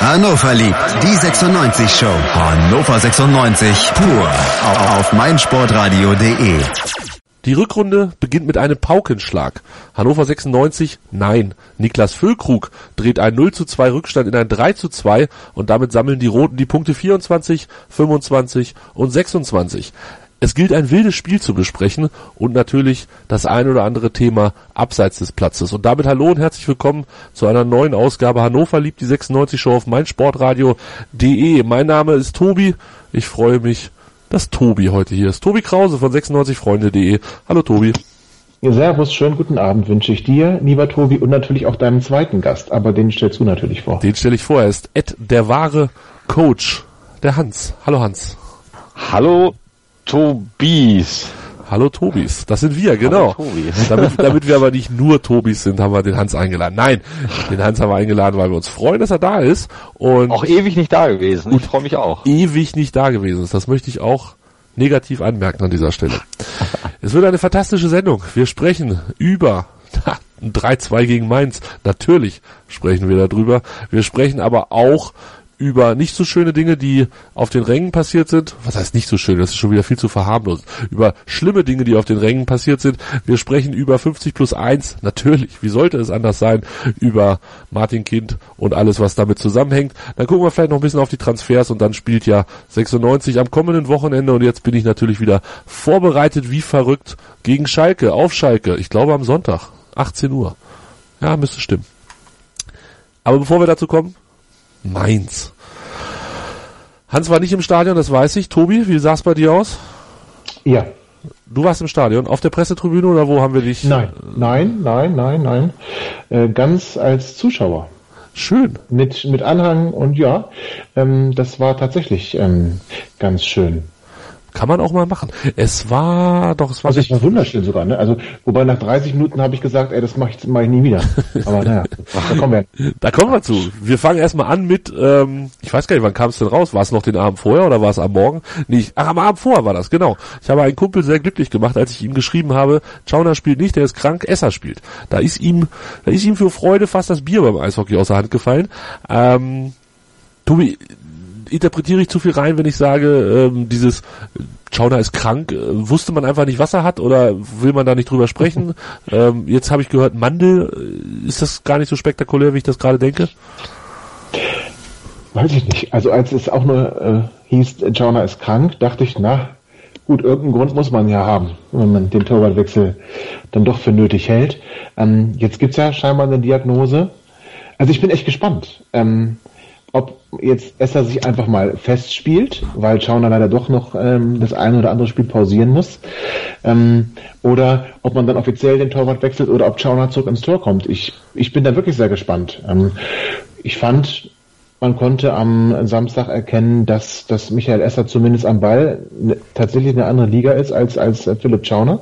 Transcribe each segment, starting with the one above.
Hannover liebt die 96 Show. Hannover 96 pur auf meinsportradio.de. Die Rückrunde beginnt mit einem Paukenschlag. Hannover 96, nein. Niklas Füllkrug dreht ein 0 zu 2 Rückstand in ein 3 zu 2 und damit sammeln die Roten die Punkte 24, 25 und 26. Es gilt ein wildes Spiel zu besprechen und natürlich das ein oder andere Thema abseits des Platzes. Und damit hallo und herzlich willkommen zu einer neuen Ausgabe Hannover liebt die 96 Show auf meinsportradio.de. Mein Name ist Tobi. Ich freue mich, dass Tobi heute hier ist. Tobi Krause von 96freunde.de. Hallo Tobi. Ja, servus, schönen guten Abend wünsche ich dir, lieber Tobi, und natürlich auch deinem zweiten Gast, aber den stellst du natürlich vor. Den stelle ich vor, er ist Ed, der wahre Coach, der Hans. Hallo Hans. Hallo Tobis. Hallo Tobis, das sind wir, genau. Tobis. Damit, damit wir aber nicht nur Tobis sind, haben wir den Hans eingeladen. Nein, den Hans haben wir eingeladen, weil wir uns freuen, dass er da ist. Und Auch ewig nicht da gewesen. Ich freue mich auch. ewig nicht da gewesen ist. Das möchte ich auch negativ anmerken an dieser Stelle. Es wird eine fantastische Sendung. Wir sprechen über ein 3-2 gegen Mainz. Natürlich sprechen wir darüber. Wir sprechen aber auch über nicht so schöne Dinge, die auf den Rängen passiert sind. Was heißt nicht so schön? Das ist schon wieder viel zu verharmlosen. Über schlimme Dinge, die auf den Rängen passiert sind. Wir sprechen über 50 plus 1. Natürlich. Wie sollte es anders sein? Über Martin Kind und alles, was damit zusammenhängt. Dann gucken wir vielleicht noch ein bisschen auf die Transfers und dann spielt ja 96 am kommenden Wochenende und jetzt bin ich natürlich wieder vorbereitet wie verrückt gegen Schalke, auf Schalke. Ich glaube am Sonntag, 18 Uhr. Ja, müsste stimmen. Aber bevor wir dazu kommen, Mainz. Hans war nicht im Stadion, das weiß ich. Tobi, wie sah es bei dir aus? Ja, Du warst im Stadion, auf der Pressetribüne oder wo haben wir dich? nein, nein, nein, nein, nein, äh, ganz als Zuschauer. Schön. Mit, mit Anhang und ja, ähm, das war tatsächlich ähm, ganz schön. Kann man auch mal machen. Es war doch, es war Also es war wunderschön sogar, ne? Also wobei nach 30 Minuten habe ich gesagt, ey, das mache ich, mach ich nie wieder. Aber naja, da kommen wir. Da kommen wir zu. Wir fangen erstmal an mit, ähm, ich weiß gar nicht, wann kam es denn raus? War es noch den Abend vorher oder war es am Morgen? Nicht. Ach, am Abend vorher war das, genau. Ich habe einen Kumpel sehr glücklich gemacht, als ich ihm geschrieben habe, Schauner spielt nicht, der ist krank, Esser spielt. Da ist ihm, da ist ihm für Freude fast das Bier beim Eishockey aus der Hand gefallen. Ähm, Tobi, interpretiere ich zu viel rein, wenn ich sage, ähm, dieses Schauner ist krank, äh, wusste man einfach nicht, was er hat oder will man da nicht drüber sprechen? ähm, jetzt habe ich gehört, Mandel, äh, ist das gar nicht so spektakulär, wie ich das gerade denke? Weiß ich nicht. Also als es auch nur äh, hieß, Jonah ist krank, dachte ich, na gut, irgendeinen Grund muss man ja haben, wenn man den Torwartwechsel dann doch für nötig hält. Ähm, jetzt gibt's ja scheinbar eine Diagnose. Also ich bin echt gespannt, ähm, ob jetzt Esser sich einfach mal festspielt, weil Schauner leider doch noch ähm, das eine oder andere Spiel pausieren muss. Ähm, oder ob man dann offiziell den Torwart wechselt oder ob Schauner zurück ins Tor kommt. Ich, ich bin da wirklich sehr gespannt. Ähm, ich fand, man konnte am Samstag erkennen, dass, dass Michael Esser zumindest am Ball ne, tatsächlich eine andere Liga ist als, als Philipp Schauner.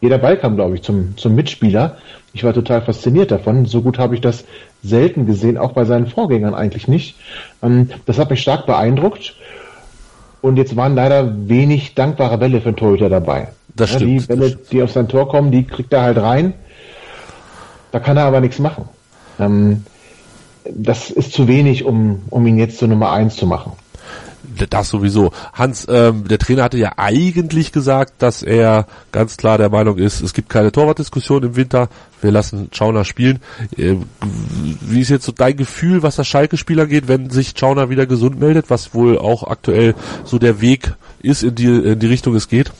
Jeder Ball kam, glaube ich, zum, zum Mitspieler. Ich war total fasziniert davon. So gut habe ich das selten gesehen, auch bei seinen Vorgängern eigentlich nicht. Ähm, das hat mich stark beeindruckt. Und jetzt waren leider wenig dankbare Bälle für den Torhüter dabei. Das Ja, stimmt, Die Bälle, stimmt. die auf sein Tor kommen, die kriegt er halt rein. Da kann er aber nichts machen. Ähm, das ist zu wenig, um, um ihn jetzt zur Nummer eins zu machen. Das sowieso. Hans, ähm, der Trainer hatte ja eigentlich gesagt, dass er ganz klar der Meinung ist, es gibt keine Torwartdiskussion im Winter, wir lassen Schauner spielen. Äh, wie ist jetzt so dein Gefühl, was das Schalke-Spieler geht, wenn sich Schauner wieder gesund meldet, was wohl auch aktuell so der Weg ist, in die, in die Richtung es geht?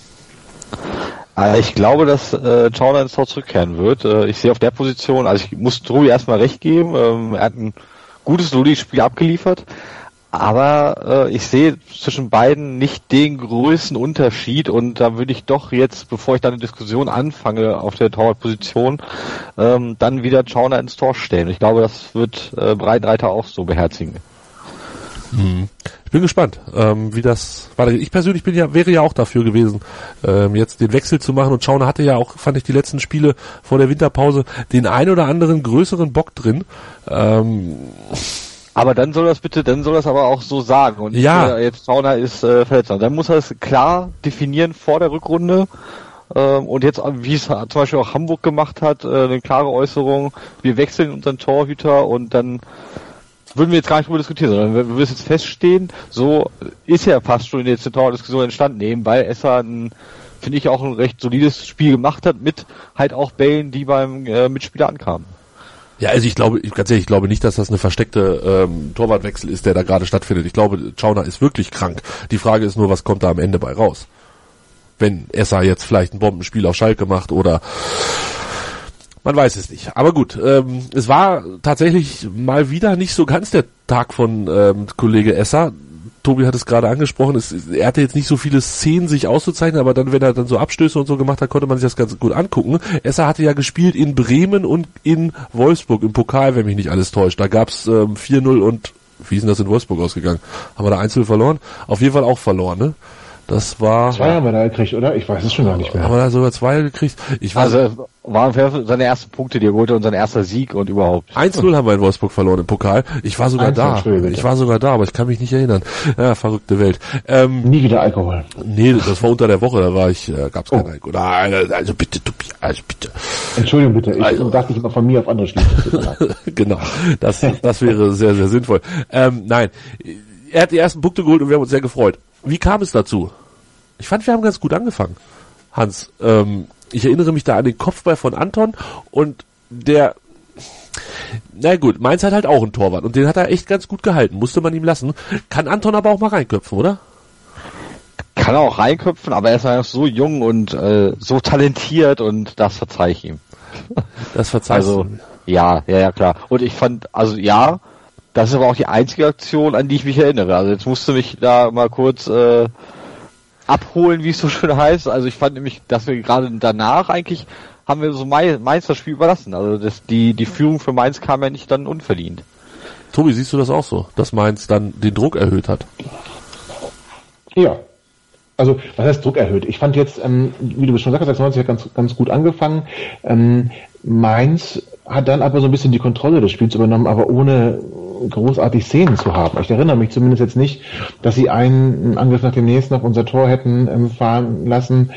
Äh, Ich glaube, dass äh, Chauner ins Tor zurückkehren wird. Äh, ich sehe auf der Position, also ich muss Trubi erstmal recht geben, ähm, er hat ein gutes Ludi-Spiel abgeliefert, aber äh, ich sehe zwischen beiden nicht den größten Unterschied und da würde ich doch jetzt, bevor ich dann eine Diskussion anfange auf der Torwartposition, ähm, dann wieder Chauner ins Tor stellen. Ich glaube, das wird äh, Breitenreiter auch so beherzigen. Ich bin gespannt, ähm, wie das weitergeht. Ich persönlich bin ja, wäre ja auch dafür gewesen, ähm, jetzt den Wechsel zu machen und Schauner hatte ja auch, fand ich, die letzten Spiele vor der Winterpause den ein oder anderen größeren Bock drin. Ähm, Aber dann soll das bitte, dann soll das aber auch so sagen. Und Ja. äh, jetzt Schauner ist äh, verletzt. Dann muss er es klar definieren vor der Rückrunde. Ähm, und jetzt, wie es zum Beispiel auch Hamburg gemacht hat, äh, eine klare Äußerung, wir wechseln unseren Torhüter und dann würden wir jetzt gar nicht drüber diskutieren, sondern wir, müssen jetzt feststehen, so ist ja fast schon in der Zentraldiskussion entstanden, eben weil Esser ein, finde ich, auch ein recht solides Spiel gemacht hat, mit halt auch Bällen, die beim äh, Mitspieler ankamen. Ja, also ich glaube, ganz ehrlich, ich glaube nicht, dass das eine versteckte ähm, Torwartwechsel ist, der da gerade stattfindet. Ich glaube, Chauner ist wirklich krank. Die Frage ist nur, was kommt da am Ende bei raus? Wenn Esser jetzt vielleicht ein Bombenspiel auf Schalke macht oder man weiß es nicht. Aber gut, ähm, es war tatsächlich mal wieder nicht so ganz der Tag von ähm, Kollege Esser. Tobi hat es gerade angesprochen, es, er hatte jetzt nicht so viele Szenen sich auszuzeichnen, aber dann, wenn er dann so Abstöße und so gemacht hat, konnte man sich das ganz gut angucken. Esser hatte ja gespielt in Bremen und in Wolfsburg im Pokal, wenn mich nicht alles täuscht. Da gab's ähm, 4-0 und wie ist denn das in Wolfsburg ausgegangen? Haben wir da 1 verloren? Auf jeden Fall auch verloren, ne? Das war. Zwei haben wir da gekriegt, oder? Ich weiß es schon gar nicht mehr. Haben wir da sogar zwei gekriegt? Ich weiß, Also waren seine ersten Punkte, die er geholt hat und sein erster Sieg und überhaupt. 1-0 haben wir in Wolfsburg verloren im Pokal. Ich war sogar 1-0, da. Entschuldigung, bitte. Ich war sogar da, aber ich kann mich nicht erinnern. Ja, verrückte Welt. Ähm, Nie wieder Alkohol. nee, das war unter der Woche, da war ich, äh, gab's keinen Oh. Alkohol. Nein, also bitte, Tobi, also bitte. Entschuldigung bitte, ich Also- dachte ich immer von mir auf andere leid. genau, das, das wäre sehr, sehr sinnvoll. Ähm, nein, er hat die ersten Punkte geholt und wir haben uns sehr gefreut. Wie kam es dazu? Ich fand, wir haben ganz gut angefangen, Hans. Ähm, ich erinnere mich da an den Kopfball von Anton und der, na gut, Mainz hat halt auch einen Torwart und den hat er echt ganz gut gehalten, musste man ihm lassen. Kann Anton aber auch mal reinköpfen, oder? Kann er auch reinköpfen, aber er ist einfach so jung und äh, so talentiert und das verzeih ich ihm. Das verzeihst Also, du. ja, ja, ja, klar. Und ich fand, also ja, das ist aber auch die einzige Aktion, an die ich mich erinnere. Also jetzt musste mich da mal kurz äh, abholen, wie es so schön heißt. Also ich fand nämlich, dass wir gerade danach eigentlich haben wir so Mai- Mainz das Spiel überlassen. Also das, die, die Führung für Mainz kam ja nicht dann unverdient. Tobi, siehst du das auch so, dass Mainz dann den Druck erhöht hat? Ja. Also, was heißt Druck erhöht? Ich fand jetzt, ähm, wie du schon gesagt hast, 96 hat ganz, ganz gut angefangen. Ähm, Mainz hat dann aber so ein bisschen die Kontrolle des Spiels übernommen, aber ohne großartig Szenen zu haben. Ich erinnere mich zumindest jetzt nicht, dass sie einen Angriff nach dem nächsten auf unser Tor hätten ähm, fahren lassen.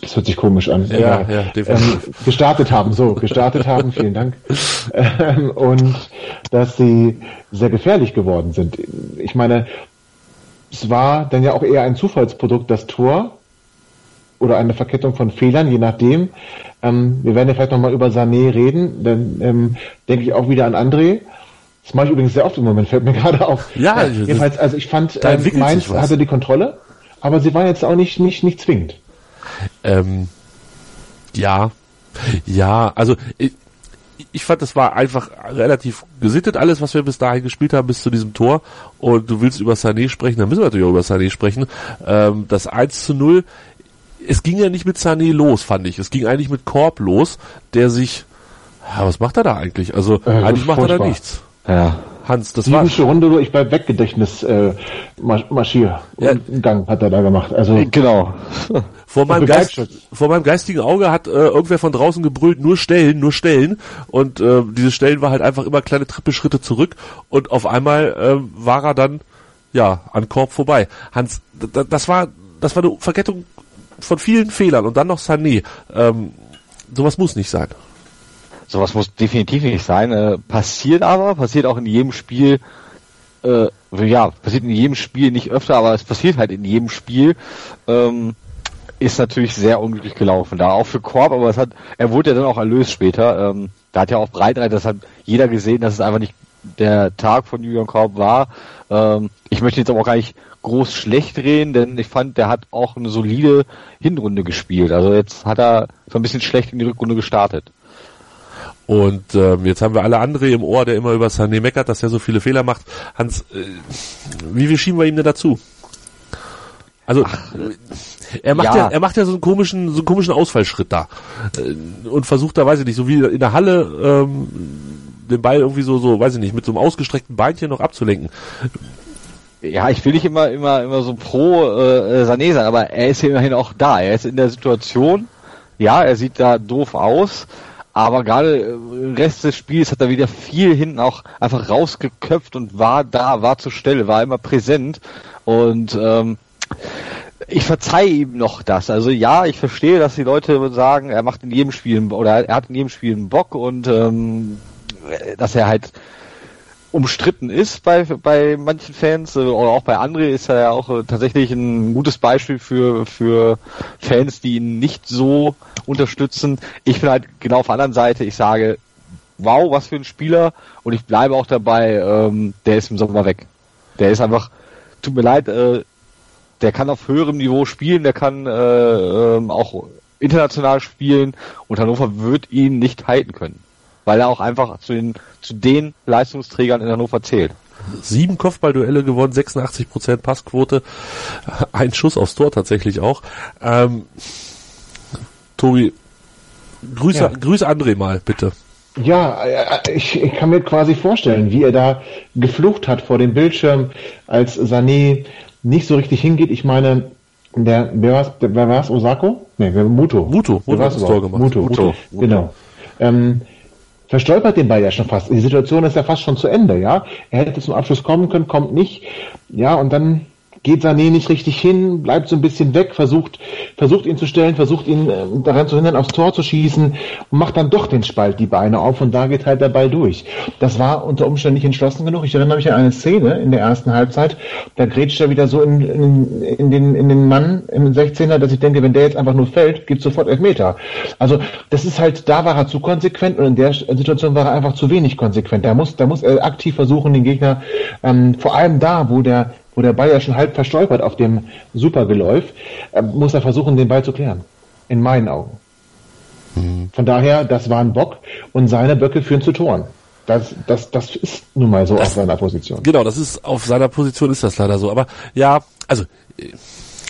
Das hört sich komisch an. Ja, ja, definitiv. ähm, gestartet haben, so, gestartet haben, vielen Dank. Ähm, und dass sie sehr gefährlich geworden sind. Ich meine, es war dann ja auch eher ein Zufallsprodukt, das Tor oder eine Verkettung von Fehlern, je nachdem. Ähm, wir werden ja vielleicht nochmal über Sané reden, dann ähm, denke ich auch wieder an André. Das mache ich übrigens sehr oft im Moment, fällt mir gerade auf. Ja, Äh, jedenfalls, also ich fand, ähm, Mainz hatte die Kontrolle, aber sie waren jetzt auch nicht, nicht, nicht zwingend. Ähm, ja, ja, also ich, ich fand, das war einfach relativ gesittet alles, was wir bis dahin gespielt haben, bis zu diesem Tor. Und du willst über Sané sprechen, dann müssen wir natürlich auch über Sané sprechen. Ähm, das 1 zu 0, es ging ja nicht mit Sané los, fand ich. Es ging eigentlich mit Korb los, der sich, ja, was macht er da eigentlich? Also Äh, eigentlich macht er da furchtbar. nichts. Ja. Hans, das war, Siebensche Runde durch bei Weggedächtnis äh, Mar- Marschier Ja. und Gang hat er da gemacht. Also Genau. Vor meinem, Geist, Begleitschutz. vor meinem geistigen Auge hat äh, irgendwer von draußen gebrüllt, nur stellen, nur stellen. Und äh, diese Stellen war halt einfach immer kleine Trippelschritte zurück und auf einmal äh, war er dann ja an Korb vorbei. Hans, das war das war eine Verkettung von vielen Fehlern und dann noch Sané. Ähm, sowas muss nicht sein. Sowas muss definitiv nicht sein. Äh, passiert aber, passiert auch in jedem Spiel. Äh, ja, passiert in jedem Spiel nicht öfter, aber es passiert halt in jedem Spiel. Ähm, ist natürlich sehr unglücklich gelaufen. Da auch für Korb, aber es hat, er wurde ja dann auch erlöst später. Ähm, da hat ja auch Breitenreiter, das hat jeder gesehen, dass es einfach nicht der Tag von Julian Korb war. Ähm, ich möchte jetzt aber auch gar nicht groß schlecht reden, denn ich fand, der hat auch eine solide Hinrunde gespielt. Also jetzt hat er so ein bisschen schlecht in die Rückrunde gestartet. Und ähm, jetzt haben wir alle André im Ohr, der immer über Sané meckert, dass er so viele Fehler macht. Hans, äh, wie, wie schieben wir ihm denn dazu? Also er macht ja. ja. er macht ja so einen komischen so einen komischen Ausfallschritt da äh, und versucht da weiß ich nicht so wie in der Halle ähm, den Ball irgendwie so so weiß ich nicht mit so einem ausgestreckten Beinchen noch abzulenken. Ja, ich will nicht immer, immer, immer so pro äh, Sané sein, aber er ist immerhin auch da. Er ist in der Situation. Ja, er sieht da doof aus, aber gerade äh, im Rest des Spiels hat er wieder viel hinten auch einfach rausgeköpft und war da, war zur Stelle, war immer präsent und ähm, ich verzeihe ihm noch das. Also ja, ich verstehe, dass die Leute sagen, er macht in jedem Spiel oder er hat in jedem Spiel einen Bock und ähm, dass er halt umstritten ist bei, bei manchen Fans, äh, oder auch bei André ist er ja auch äh, tatsächlich ein gutes Beispiel für, für Fans, die ihn nicht so unterstützen. Ich bin halt genau auf der anderen Seite, ich sage, wow, was für ein Spieler und ich bleibe auch dabei, ähm, der ist im Sommer weg. Der ist einfach, tut mir leid, äh, der kann auf höherem Niveau spielen, der kann äh, ähm, auch international spielen und Hannover wird ihn nicht halten können, weil er auch einfach zu den, zu den Leistungsträgern in Hannover zählt. Sieben Kopfballduelle gewonnen, 86 Prozent Passquote, ein Schuss aufs Tor tatsächlich auch. Ähm, Tobi, grüße, Ja. grüße André mal, bitte. Ja, äh, ich, ich kann mir quasi vorstellen, wie er da geflucht hat vor dem Bildschirm, als Sané nicht so richtig hingeht. Ich meine, der, wer war's, der, wer war's, Osako? Nee, wer, Muto. Muto, Wer Muto hat das Tor gemacht. Muto, Muto. genau. Ähm, verstolpert den Ball ja schon fast. Die Situation ist ja fast schon zu Ende, ja. Er hätte zum Abschluss kommen können, kommt nicht. Ja, und dann geht Sané nicht richtig hin, bleibt so ein bisschen weg, versucht, versucht ihn zu stellen, versucht ihn äh, daran zu hindern, aufs Tor zu schießen und macht dann doch den Spalt die Beine auf und da geht halt der Ball durch. Das war unter Umständen nicht entschlossen genug. Ich erinnere mich an eine Szene in der ersten Halbzeit, da grätscht er wieder so in, in, in, den, in den Mann, im 16er, dass ich denke, wenn der jetzt einfach nur fällt, gibt sofort Elfmeter. Also das ist halt, da war er zu konsequent und in der Situation war er einfach zu wenig konsequent. Da muss, da muss er aktiv versuchen, den Gegner, ähm, vor allem da, wo der wo der Ball ja schon halb verstolpert auf dem Supergeläuf, äh, muss er versuchen, den Ball zu klären. In meinen Augen. Von daher, das war ein Bock und seine Böcke führen zu Toren. Das, das, das ist nun mal so auf seiner Position. Genau, das ist, auf seiner Position ist das leider so. Aber ja, also, äh,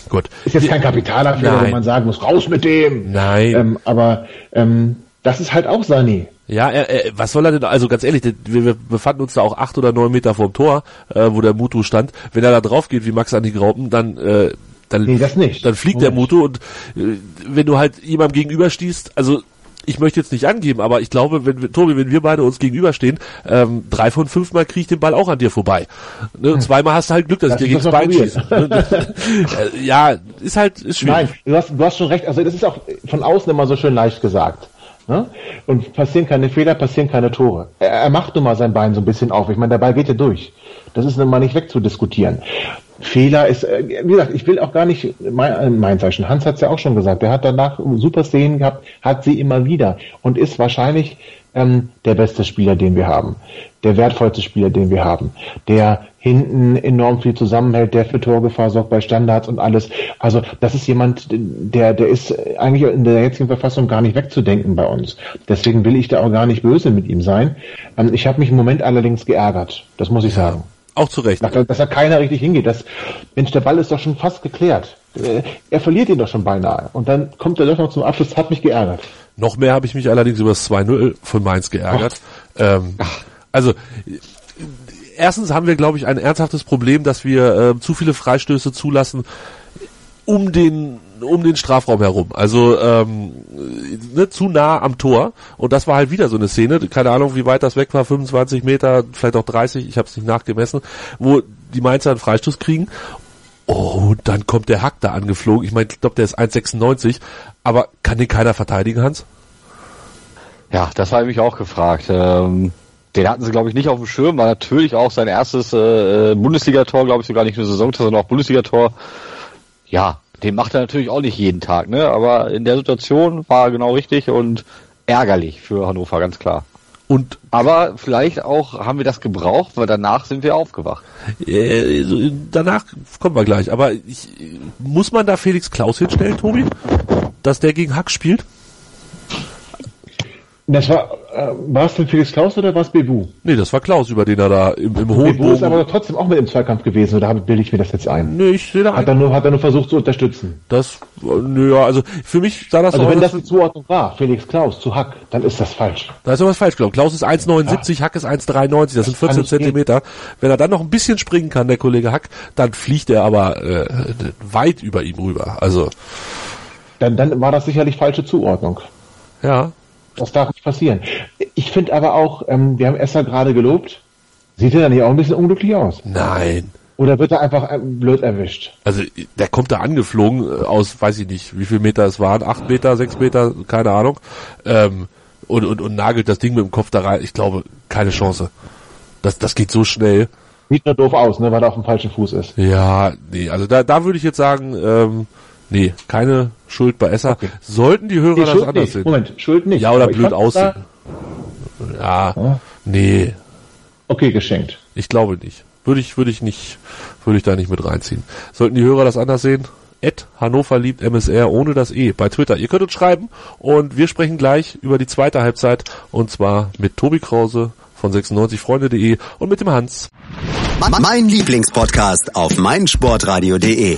gut. Ist jetzt kein Kapitalabfehler, Nein. wo man sagen muss, raus mit dem. Nein. Ähm, aber ähm, das ist halt auch Sané. Ja, er, er, was soll er denn, also ganz ehrlich, wir, wir befanden uns da auch acht oder neun Meter vorm Tor, äh, wo der Mutu stand. Wenn er da drauf geht, wie Max an die Graupen, dann, äh, dann, Nee, das nicht. dann fliegt der. Mutu und äh, wenn du halt jemandem gegenüberstehst, also ich möchte jetzt nicht angeben, aber ich glaube, wenn wir, Tobi, wenn wir beide uns gegenüberstehen, ähm, drei von fünf Mal kriege ich den Ball auch an dir vorbei. Ne? Und zweimal hast du halt Glück, dass Lass ich dir uns gegens das Bein schieße. Äh, ja, ist halt, ist schwierig. Nein, du hast, du hast schon recht. Also das ist auch von außen immer so schön leicht gesagt. Ne? Und passieren keine Fehler, passieren keine Tore. Er, er macht nun mal sein Bein so ein bisschen auf. Ich meine, der Ball geht ja durch. Das ist nun mal nicht wegzudiskutieren. Fehler ist, äh, wie gesagt, ich will auch gar nicht mein, äh, mein Zeichen. Hans hat es ja auch schon gesagt. Der hat danach super Szenen gehabt, hat sie immer wieder und ist wahrscheinlich ähm, der beste Spieler, den wir haben. Der wertvollste Spieler, den wir haben. Der hinten enorm viel zusammenhält, der für Torgefahr sorgt bei Standards und alles. Also das ist jemand, der, der ist eigentlich in der jetzigen Verfassung gar nicht wegzudenken bei uns. Deswegen will ich da auch gar nicht böse mit ihm sein. Ähm, ich habe mich im Moment allerdings geärgert. Das muss ich sagen. Auch zu Recht. Dass, dass da keiner richtig hingeht. Das, Mensch, der Ball ist doch schon fast geklärt. Äh, Er verliert ihn doch schon beinahe. Und dann kommt er doch noch zum Abschluss, hat mich geärgert. Noch mehr habe ich mich allerdings über das 2-0 von Mainz geärgert. Ähm, also, erstens haben wir, glaube ich, ein ernsthaftes Problem, dass wir äh, zu viele Freistöße zulassen um den um den Strafraum herum. Also ähm, ne, zu nah am Tor. Und das war halt wieder so eine Szene, keine Ahnung, wie weit das weg war, 25 Meter, vielleicht auch 30, ich habe es nicht nachgemessen, wo die Mainzer einen Freistoß kriegen. Oh, dann kommt der Hack da angeflogen. Ich meine, ich glaube, der ist 1,96. Aber kann den keiner verteidigen, Hans? Ja, das habe ich mich auch gefragt. Ähm, den hatten sie, glaube ich, nicht auf dem Schirm. War natürlich auch sein erstes äh, Bundesligator, glaube ich, sogar nicht nur Saisontor, sondern auch Bundesligator. Ja, den macht er natürlich auch nicht jeden Tag, ne? Aber in der Situation war er genau richtig und ärgerlich für Hannover, ganz klar. Und Aber vielleicht auch haben wir das gebraucht, weil danach sind wir aufgewacht. äh, danach kommen wir gleich. Aber ich, muss man da Felix Klaus hinstellen, Tobi? Dass der gegen Hack spielt? Das war, äh, war es denn Felix Klaus oder war es Bebu? Nee, das war Klaus, über den er da im, im hohen Bebu ist aber trotzdem auch mit im Zweikampf gewesen, oder bilde ich mir das jetzt ein? Nee, ich sehe da Hat er nur, hat er nur versucht zu unterstützen. Das, nö, ja, also für mich sah das Also aus, wenn das die Zuordnung war, Felix Klaus zu Hack, dann ist das falsch. da ist doch was falsch gelaufen. Klaus ist 1,79, Hack ist 1,93, das sind kann 14 nicht gehen. Zentimeter. Wenn er dann noch ein bisschen springen kann, der Kollege Hack, dann fliegt er aber äh, weit über ihm rüber. Also, Dann, dann war das sicherlich falsche Zuordnung. ja, Das darf nicht passieren. Ich finde aber auch, ähm, wir haben Esther gerade gelobt. Sieht er dann nicht auch ein bisschen unglücklich aus? nein. Oder wird er einfach äh, blöd erwischt? Also der kommt da angeflogen äh, aus, weiß ich nicht, wie viel Meter es waren, acht Meter, sechs Meter, keine Ahnung, ähm, und, und, und nagelt das Ding mit dem Kopf da rein. Ich glaube, keine Chance. Das, das geht so schnell. Sieht nur doof aus, ne, weil er auf dem falschen Fuß ist. Ja, nee, also da, da würde ich jetzt sagen, ähm, nee, keine Schuld bei Esser. Okay. Sollten die Hörer Nee, das Schuld anders nicht. sehen. Moment, Schuld nicht. Ja, oder Aber blöd aussehen. Ja, nee, Okay, geschenkt. ich glaube nicht. Würde ich, würde ich nicht, würde ich da nicht mit reinziehen. Sollten die Hörer das anders sehen? Ed Hannover liebt MSR ohne das E bei Twitter. Ihr könnt uns schreiben und wir sprechen gleich über die zweite Halbzeit und zwar mit Tobi Krause von 96freunde.de und mit dem Hans. Mein Lieblingspodcast auf meinsportradio.de.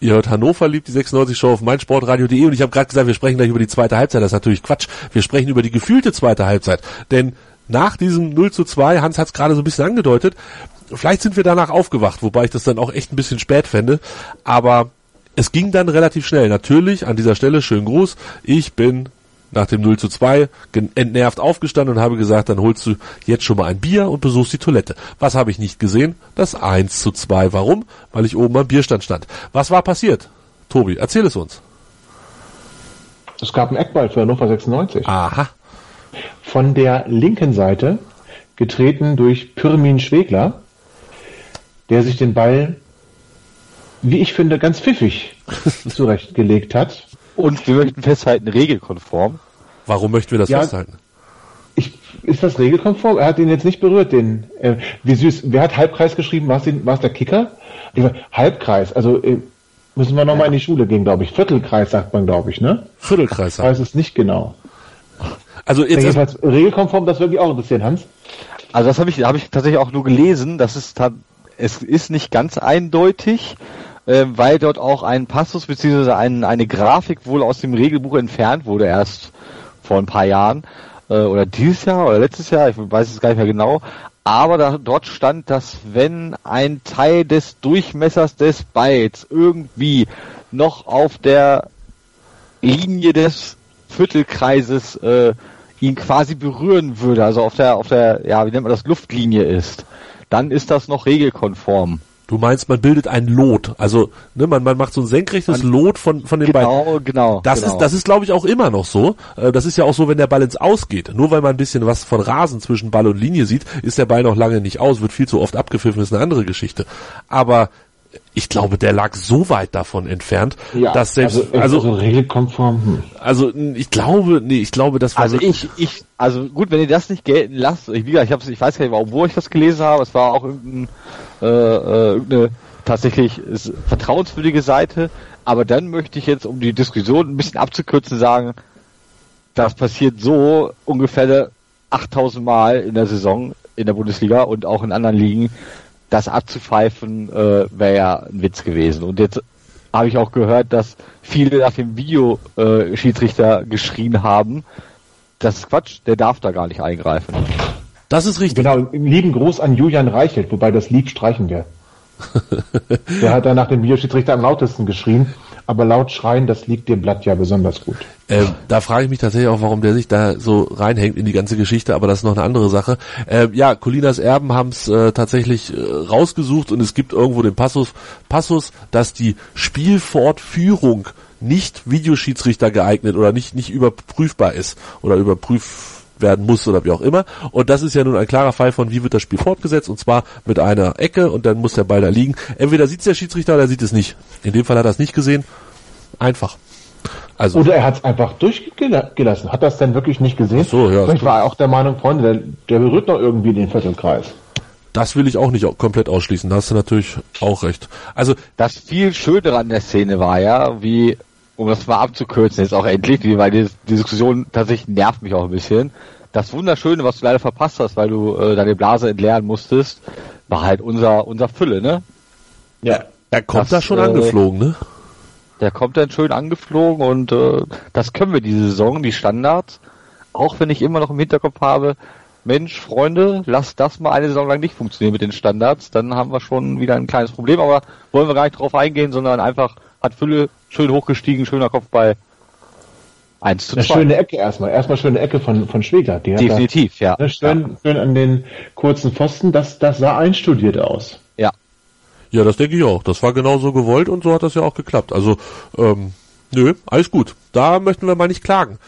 Ihr hört Hannover liebt die 96 Show auf meinsportradio.de und ich habe gerade gesagt, wir sprechen gleich über die zweite Halbzeit. Das ist natürlich Quatsch. Wir sprechen über die gefühlte zweite Halbzeit. Denn nach diesem 0 zu 2, Hans hat es gerade so ein bisschen angedeutet, vielleicht sind wir danach aufgewacht, wobei ich das dann auch echt ein bisschen spät fände. Aber es ging dann relativ schnell. Natürlich, an dieser Stelle, schönen Gruß, ich bin nach dem 0 zu 2 gen- entnervt aufgestanden und habe gesagt, dann holst du jetzt schon mal ein Bier und besuchst die Toilette. Was habe ich nicht gesehen? Das 1 zu 2. Warum? Weil ich oben am Bierstand stand. Was war passiert? Tobi, erzähl es uns. Es gab einen Eckball für Hannover 96. Aha. Von der linken Seite, getreten durch Pyrmin Schwegler, der sich den Ball, wie ich finde, ganz pfiffig zurechtgelegt hat. Und wir möchten festhalten, regelkonform. Warum möchten wir das Ja. festhalten? Ich, ist das regelkonform? Er hat den jetzt nicht berührt, den. Äh, wie süß. Wer hat Halbkreis geschrieben? War es, es der Kicker? Ich weiß, Halbkreis, also äh, müssen wir nochmal in die Schule gehen, glaube ich. Viertelkreis sagt man, glaube ich, ne? Viertelkreis. Ich weiß es nicht genau. Also Ja, jetzt jedenfalls regelkonform, das würde mich auch interessieren, Hans. Also das habe ich, hab ich tatsächlich auch nur gelesen. Das ist, ta- es ist nicht ganz eindeutig, äh, weil dort auch ein Passus bzw. Ein, eine Grafik wohl aus dem Regelbuch entfernt wurde erst vor ein paar Jahren äh, oder dieses Jahr oder letztes Jahr, ich weiß es gar nicht mehr genau. Aber da, dort stand, dass wenn ein Teil des Durchmessers des Balls irgendwie noch auf der Linie des Viertelkreises äh, ihn quasi berühren würde, also auf der, auf der, ja, wie nennt man das, Luftlinie ist, dann ist das noch regelkonform. Du meinst, man bildet ein Lot. Also ne, man, man macht so ein senkrechtes Lot von, von den beiden. Genau, genau. Das genau. ist, das ist, glaube ich, auch immer noch so. Äh, Das ist ja auch so, wenn der Ball ins Aus geht. Nur weil man ein bisschen was von Rasen zwischen Ball und Linie sieht, ist der Ball noch lange nicht aus, wird viel zu oft abgepfiffen, ist eine andere Geschichte. Aber ich glaube, der lag so weit davon entfernt, dass selbst, also, also, also, regelkonform. Hm. also, ich glaube, nee, ich glaube, das war Also ich, ich, also gut, wenn ihr das nicht gelten lasst, ich, wie gesagt, ich, hab's, ich weiß gar nicht, wo ich das gelesen habe, es war auch irgendein, äh, äh, irgendeine tatsächlich vertrauenswürdige Seite, aber dann möchte ich jetzt, um die Diskussion ein bisschen abzukürzen, sagen, das passiert so ungefähr 8000 Mal in der Saison in der Bundesliga und auch in anderen Ligen, das abzupfeifen äh, wäre ja ein Witz gewesen. Und jetzt habe ich auch gehört, dass viele nach dem Video-Schiedsrichter äh, geschrien haben, das ist Quatsch, der darf da gar nicht eingreifen. Das ist richtig. Genau, lieben Gruß an Julian Reichelt, wobei das Lied streichen wir. Der hat dann nach dem Videoschiedsrichter am lautesten geschrien, aber laut schreien, das liegt dem Blatt ja besonders gut. Ähm, da frage ich mich tatsächlich auch, warum der sich da so reinhängt in die ganze Geschichte, aber das ist noch eine andere Sache. Ähm, ja, Colinas Erben haben es äh, tatsächlich äh, rausgesucht und es gibt irgendwo den Passus, Passus, dass die Spielfortführung nicht Videoschiedsrichter geeignet oder nicht, nicht überprüfbar ist oder überprüft werden muss oder wie auch immer. Und das ist ja nun ein klarer Fall von, wie wird das Spiel fortgesetzt und zwar mit einer Ecke und dann muss der Ball da liegen. Entweder sieht es der Schiedsrichter oder er sieht es nicht. In dem Fall hat er es nicht gesehen. Einfach. Also. Oder er hat es einfach durchgelassen. Hat das denn wirklich nicht gesehen? Ach so, ja. Ich war auch der Meinung, Freunde, der, der berührt noch irgendwie den Viertelkreis. Das will ich auch nicht komplett ausschließen. Da hast du natürlich auch recht. Also, Das viel Schönere an der Szene war ja, wie, um das mal abzukürzen, jetzt auch endlich, weil die, die Diskussion tatsächlich nervt mich auch ein bisschen. Das Wunderschöne, was du leider verpasst hast, weil du äh, deine Blase entleeren musstest, war halt unser, unser Fülle, ne? Ja. er kommt Das, da schon äh, angeflogen, ne? Der kommt dann schön angeflogen und äh, das können wir diese Saison, die Standards. Auch wenn ich immer noch im Hinterkopf habe, Mensch, Freunde, lasst das mal eine Saison lang nicht funktionieren mit den Standards, dann haben wir schon wieder ein kleines Problem, aber wollen wir gar nicht drauf eingehen, sondern einfach hat Fülle schön hochgestiegen, schöner Kopfball. 1 zu 2. Eine schöne Ecke erstmal. Erstmal schöne Ecke von, von Schwegler. Die Definitiv, da, ja. Ne, schön, ja. schön an den kurzen Pfosten. Das, das sah einstudiert aus. Ja. Ja, das denke ich auch. Das war genauso gewollt und so hat das ja auch geklappt. Also, ähm, nö, alles gut. Da möchten wir mal nicht klagen.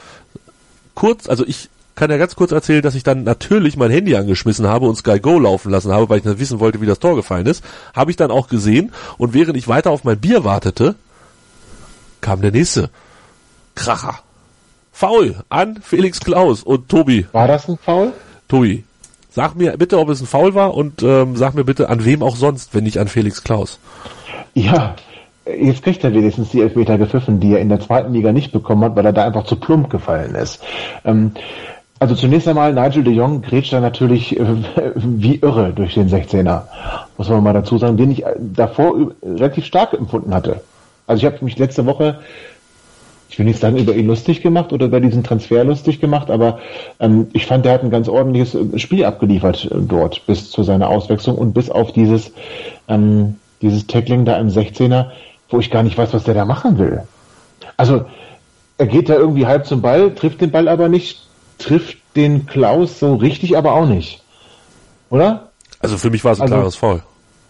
Kurz, also ich kann ja ganz kurz erzählen, dass ich dann natürlich mein Handy angeschmissen habe und Sky Go laufen lassen habe, weil ich nicht wissen wollte, wie das Tor gefallen ist. Habe ich dann auch gesehen und während ich weiter auf mein Bier wartete, kam der nächste Kracher. Foul an Felix Klaus und Tobi. War das ein Foul? Tobi, sag mir bitte, ob es ein Foul war und ähm, sag mir bitte, an wem auch sonst, wenn nicht an Felix Klaus. Ja, jetzt kriegt er wenigstens die Elfmeter gepfiffen, die er in der zweiten Liga nicht bekommen hat, weil er da einfach zu plump gefallen ist. Ähm, also zunächst einmal, Nigel de Jong grätscht da natürlich äh, wie irre durch den 16er, muss man mal dazu sagen, den ich davor relativ stark empfunden hatte. Also ich habe mich letzte Woche ich will nicht sagen, über ihn lustig gemacht oder über diesen Transfer lustig gemacht, aber ähm, ich fand, er hat ein ganz ordentliches äh, Spiel abgeliefert äh, dort bis zu seiner Auswechslung und bis auf dieses, ähm, dieses Tackling da im 16er, wo ich gar nicht weiß, was der da machen will. Also, er geht da irgendwie halb zum Ball, trifft den Ball aber nicht, trifft den Klaus so richtig, aber auch nicht. Oder? Also für mich war es ein also, klares Foul.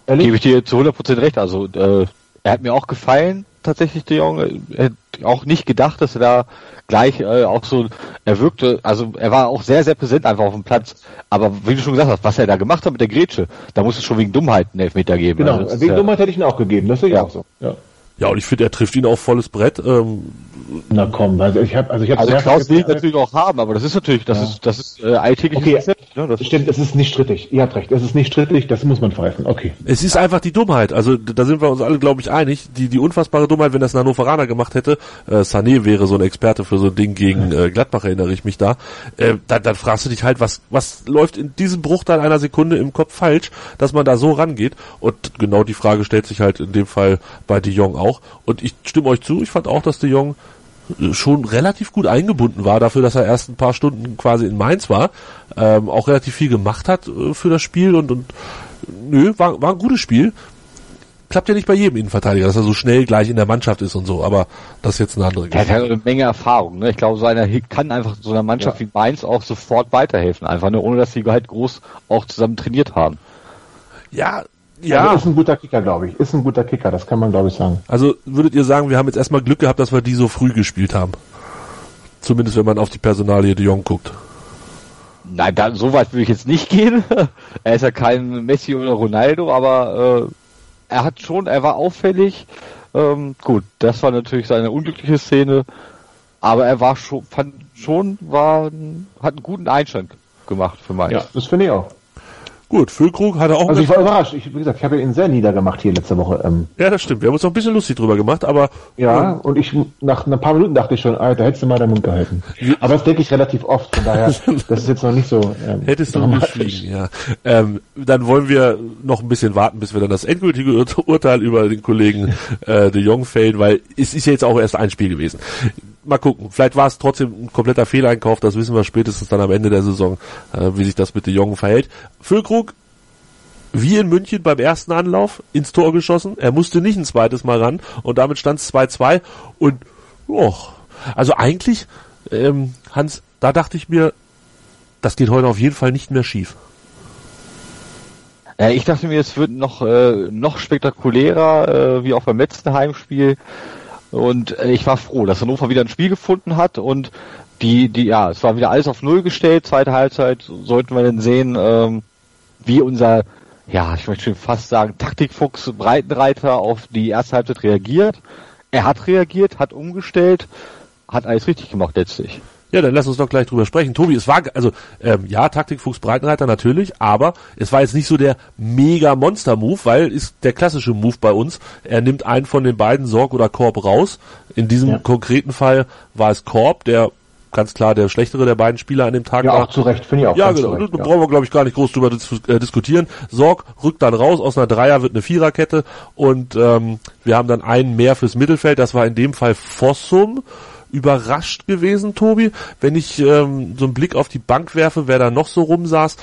Gebe ich dir zu 100% recht. Also, äh, er hat mir auch gefallen, tatsächlich, der Junge. Er hat auch nicht gedacht, dass er da gleich äh, auch so, er wirkte, also er war auch sehr, sehr präsent einfach auf dem Platz. Aber wie du schon gesagt hast, was er da gemacht hat mit der Grätsche, da muss es schon wegen Dummheit einen Elfmeter geben. Genau, also wegen ja, Dummheit hätte ich ihn auch gegeben, das sehe ich Ja. auch so. Ja. Ja, und ich finde, er trifft ihn auf volles Brett. Ähm, Na komm, also ich habe also ich habe Also Klaus will natürlich auch haben, aber das ist natürlich, das Ja. ist, das ist äh, alltägliches Okay, Geschäft, ne? das Stimmt, es ist nicht strittig. Ihr habt recht, es ist nicht strittig, das muss man pfeifen. Okay. es ist einfach die Dummheit. Also da sind wir uns alle, glaube ich, einig. Die, die unfassbare Dummheit, wenn das ein Hannoveraner gemacht hätte, äh, Sané wäre so ein Experte für so ein Ding gegen äh, Gladbach, erinnere ich mich da, äh, dann, dann fragst du dich halt, was, was läuft in diesem Bruchteil einer Sekunde im Kopf falsch, dass man da so rangeht. Und genau die Frage stellt sich halt in dem Fall bei De Jong auch. Und ich stimme euch zu, ich fand auch, dass De Jong äh, schon relativ gut eingebunden war dafür, dass er erst ein paar Stunden quasi in Mainz war, ähm, auch relativ viel gemacht hat äh, für das Spiel und, und nö, war, war ein gutes Spiel. Klappt ja nicht bei jedem Innenverteidiger, dass er so schnell gleich in der Mannschaft ist und so, aber das ist jetzt eine andere er hat Geschichte. ja eine Menge Erfahrung. Ne? Ich glaube, so einer kann einfach so einer Mannschaft wie Mainz auch sofort weiterhelfen, einfach ne? ohne dass sie halt groß auch zusammen trainiert haben. Ja, Ja. ja. Also ist ein guter Kicker, glaube ich. Ist ein guter Kicker, das kann man, glaube ich, sagen. Also würdet ihr sagen, wir haben jetzt erstmal Glück gehabt, dass wir die so früh gespielt haben. Zumindest wenn man auf die Personalie de Jong guckt. Nein, da, so weit würde ich jetzt nicht gehen. er ist ja kein Messi oder Ronaldo, aber äh, er hat schon, er war auffällig. Ähm, gut, das war natürlich seine unglückliche Szene, aber er war schon, fand schon, war, hat einen guten Einstand gemacht für Mainz. Ja, das finde ich auch. Gut, Füllkrug hatte auch Also ich war überrascht. Ich, wie gesagt, ich habe ihn sehr niedergemacht hier letzte Woche. Ähm, Ja, das stimmt. Wir haben uns noch ein bisschen lustig drüber gemacht, aber ja, und ich nach ein paar Minuten dachte ich schon, Alter, hättest du mal den Mund gehalten. Aber das denke ich relativ oft, von daher, das ist jetzt noch nicht so. Ähm, Hättest du geschwiegen, ja. Ähm, dann wollen wir noch ein bisschen warten, bis wir dann das endgültige Ur Urteil über den Kollegen äh, de Jong fällen, weil es ist ja jetzt auch erst ein Spiel gewesen. Mal gucken, vielleicht war es trotzdem ein kompletter Fehleinkauf, das wissen wir spätestens dann am Ende der Saison, äh, wie sich das mit de Jong verhält. Füllkrug, wie in München beim ersten Anlauf, ins Tor geschossen. Er musste nicht ein zweites Mal ran und damit stand es 2-2 und oh, also eigentlich, ähm, Hans, da dachte ich mir, das geht heute auf jeden Fall nicht mehr schief. Ich dachte mir, es wird noch, äh, noch spektakulärer, äh, wie auch beim letzten Heimspiel. Und äh, ich war froh, dass Hannover wieder ein Spiel gefunden hat und die, die, ja, es war wieder alles auf Null gestellt. Zweite Halbzeit sollten wir dann sehen, ähm, wie unser, ja, ich möchte schon fast sagen, Taktikfuchs Breitenreiter auf die erste Halbzeit reagiert. Er hat reagiert, hat umgestellt, hat alles richtig gemacht letztlich. Ja, dann lass uns doch gleich drüber sprechen. Tobi, es war, also, ähm, ja, Taktikfuchs Breitenreiter natürlich, aber es war jetzt nicht so der mega Monster-Move, weil ist der klassische Move bei uns. Er nimmt einen von den beiden, Sorg oder Korb, raus. In diesem Ja. konkreten Fall war es Korb, der ganz klar der schlechtere der beiden Spieler an dem Tag Ja, war. auch zu Recht, finde ich auch. Ja, genau. zu Recht, da ja. brauchen wir, glaube ich, gar nicht groß drüber dis äh, diskutieren. Sorg rückt dann raus, aus einer Dreier wird eine Viererkette und ähm, wir haben dann einen mehr fürs Mittelfeld. Das war in dem Fall Fossum. Überrascht gewesen, Tobi. Wenn ich ähm, so einen Blick auf die Bank werfe, wer da noch so rumsaß,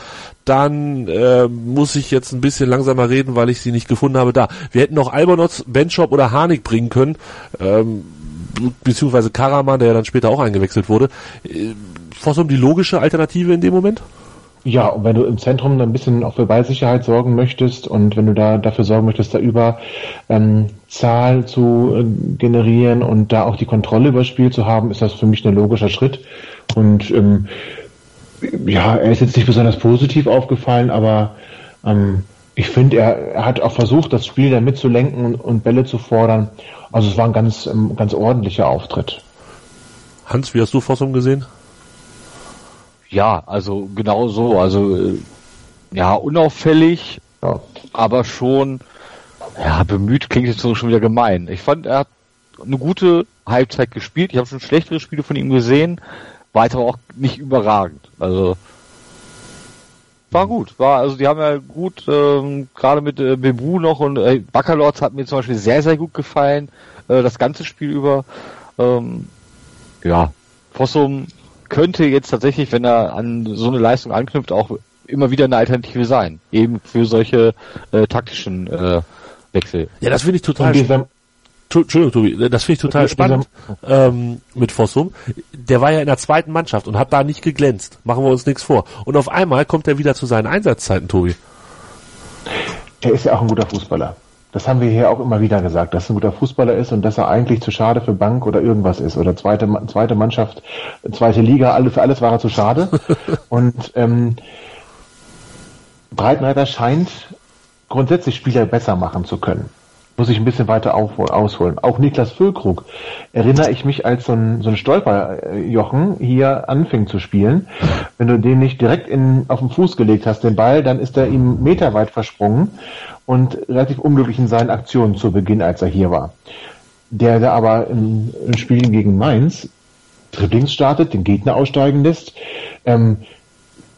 dann äh, muss ich jetzt ein bisschen langsamer reden, weil ich sie nicht gefunden habe da. Wir hätten noch Albonotz, Benchop oder Harnik bringen können, ähm, beziehungsweise Karaman, der ja dann später auch eingewechselt wurde. Äh, Fossum die logische Alternative in dem Moment? Ja, und wenn du im Zentrum ein bisschen auch für Ballsicherheit sorgen möchtest und wenn du da dafür sorgen möchtest, da über ähm, Zahl zu äh, generieren und da auch die Kontrolle über das Spiel zu haben, ist das für mich ein logischer Schritt. Und ähm, ja, er ist jetzt nicht besonders positiv aufgefallen, aber ähm, ich finde, er, er hat auch versucht, das Spiel da mitzulenken und, und Bälle zu fordern. Also es war ein ganz, ähm, ganz ordentlicher Auftritt. Hans, wie hast du Fossum gesehen? Ja, also genau so. Also äh, ja, unauffällig, ja. aber schon ja, bemüht klingt jetzt schon wieder gemein. Ich fand, er hat eine gute Halbzeit gespielt. Ich habe schon schlechtere Spiele von ihm gesehen, war aber auch nicht überragend. Also war gut. War also die haben ja gut ähm, gerade mit äh, Bebu noch und äh, Baccalords hat mir zum Beispiel sehr sehr gut gefallen äh, das ganze Spiel über. Ähm, ja, Fossum könnte jetzt tatsächlich, wenn er an so eine Leistung anknüpft, auch immer wieder eine Alternative sein. Eben für solche äh, taktischen äh, Wechsel. Ja, das finde ich total spannend. Entschuldigung, Tobi, das finde ich total spannend ähm, mit Fossum. Der war ja in der zweiten Mannschaft und hat da nicht geglänzt. Machen wir uns nichts vor. Und auf einmal kommt er wieder zu seinen Einsatzzeiten, Tobi. Der ist ja auch ein guter Fußballer. Das haben wir hier auch immer wieder gesagt, dass er ein guter Fußballer ist und dass er eigentlich zu schade für Bank oder irgendwas ist oder zweite, zweite Mannschaft, zweite Liga, alle, für alles war er zu schade. und ähm, Breitenreiter scheint grundsätzlich Spieler besser machen zu können. Muss ich ein bisschen weiter ausholen. Auch Niklas Füllkrug erinnere ich mich, als so ein, so ein Stolperjochen hier anfing zu spielen. Wenn du den nicht direkt in, auf den Fuß gelegt hast, den Ball, dann ist er ihm meterweit versprungen und relativ unglücklich in seinen Aktionen zu Beginn, als er hier war. Der, der aber im, im Spiel gegen Mainz Dribblings startet, den Gegner aussteigen lässt, ähm,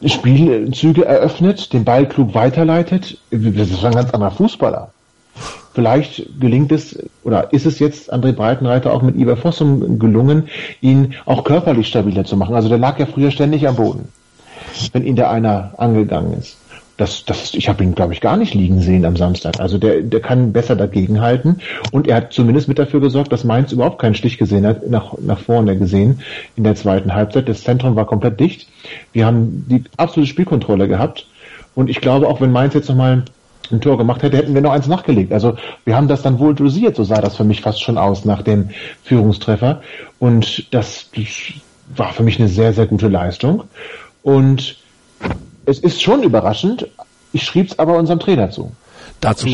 Spielzüge eröffnet, den Ball klug weiterleitet. Das ist ein ganz anderer Fußballer. Vielleicht gelingt es oder ist es jetzt André Breitenreiter auch mit Iber Fossum gelungen, ihn auch körperlich stabiler zu machen. Also der lag ja früher ständig am Boden, wenn ihn der einer angegangen ist das, das, ich habe ihn, glaube ich, gar nicht liegen sehen am Samstag. Also der, der kann besser dagegenhalten und er hat zumindest mit dafür gesorgt, dass Mainz überhaupt keinen Stich gesehen hat, nach, nach vorne gesehen in der zweiten Halbzeit. Das Zentrum war komplett dicht. Wir haben die absolute Spielkontrolle gehabt und ich glaube, auch wenn Mainz jetzt nochmal ein Tor gemacht hätte, hätten wir noch eins nachgelegt. Also wir haben das dann wohl dosiert, so sah das für mich fast schon aus nach dem Führungstreffer. Und das war für mich eine sehr, sehr gute Leistung. Und es ist schon überraschend. Ich schrieb es aber unserem Trainer zu. Dazu,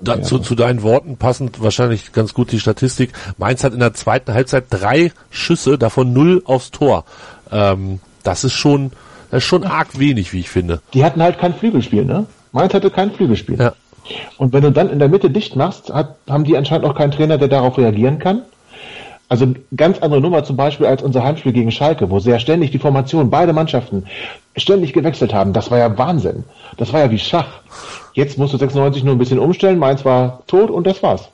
dazu zu deinen Worten passend wahrscheinlich ganz gut die Statistik. Mainz hat in der zweiten Halbzeit drei Schüsse, davon null aufs Tor. Ähm, das ist schon, das ist schon arg wenig, wie ich finde. Die hatten halt kein Flügelspiel, ne? Mainz hatte kein Flügelspiel. Ja. Und wenn du dann in der Mitte dicht machst, hat, haben die anscheinend auch keinen Trainer, der darauf reagieren kann. Also ganz andere Nummer zum Beispiel als unser Heimspiel gegen Schalke, wo sehr ständig die Formation, beide Mannschaften ständig gewechselt haben. Das war ja Wahnsinn. Das war ja wie Schach. Jetzt musst du 96 nur ein bisschen umstellen, meins war tot und das war's.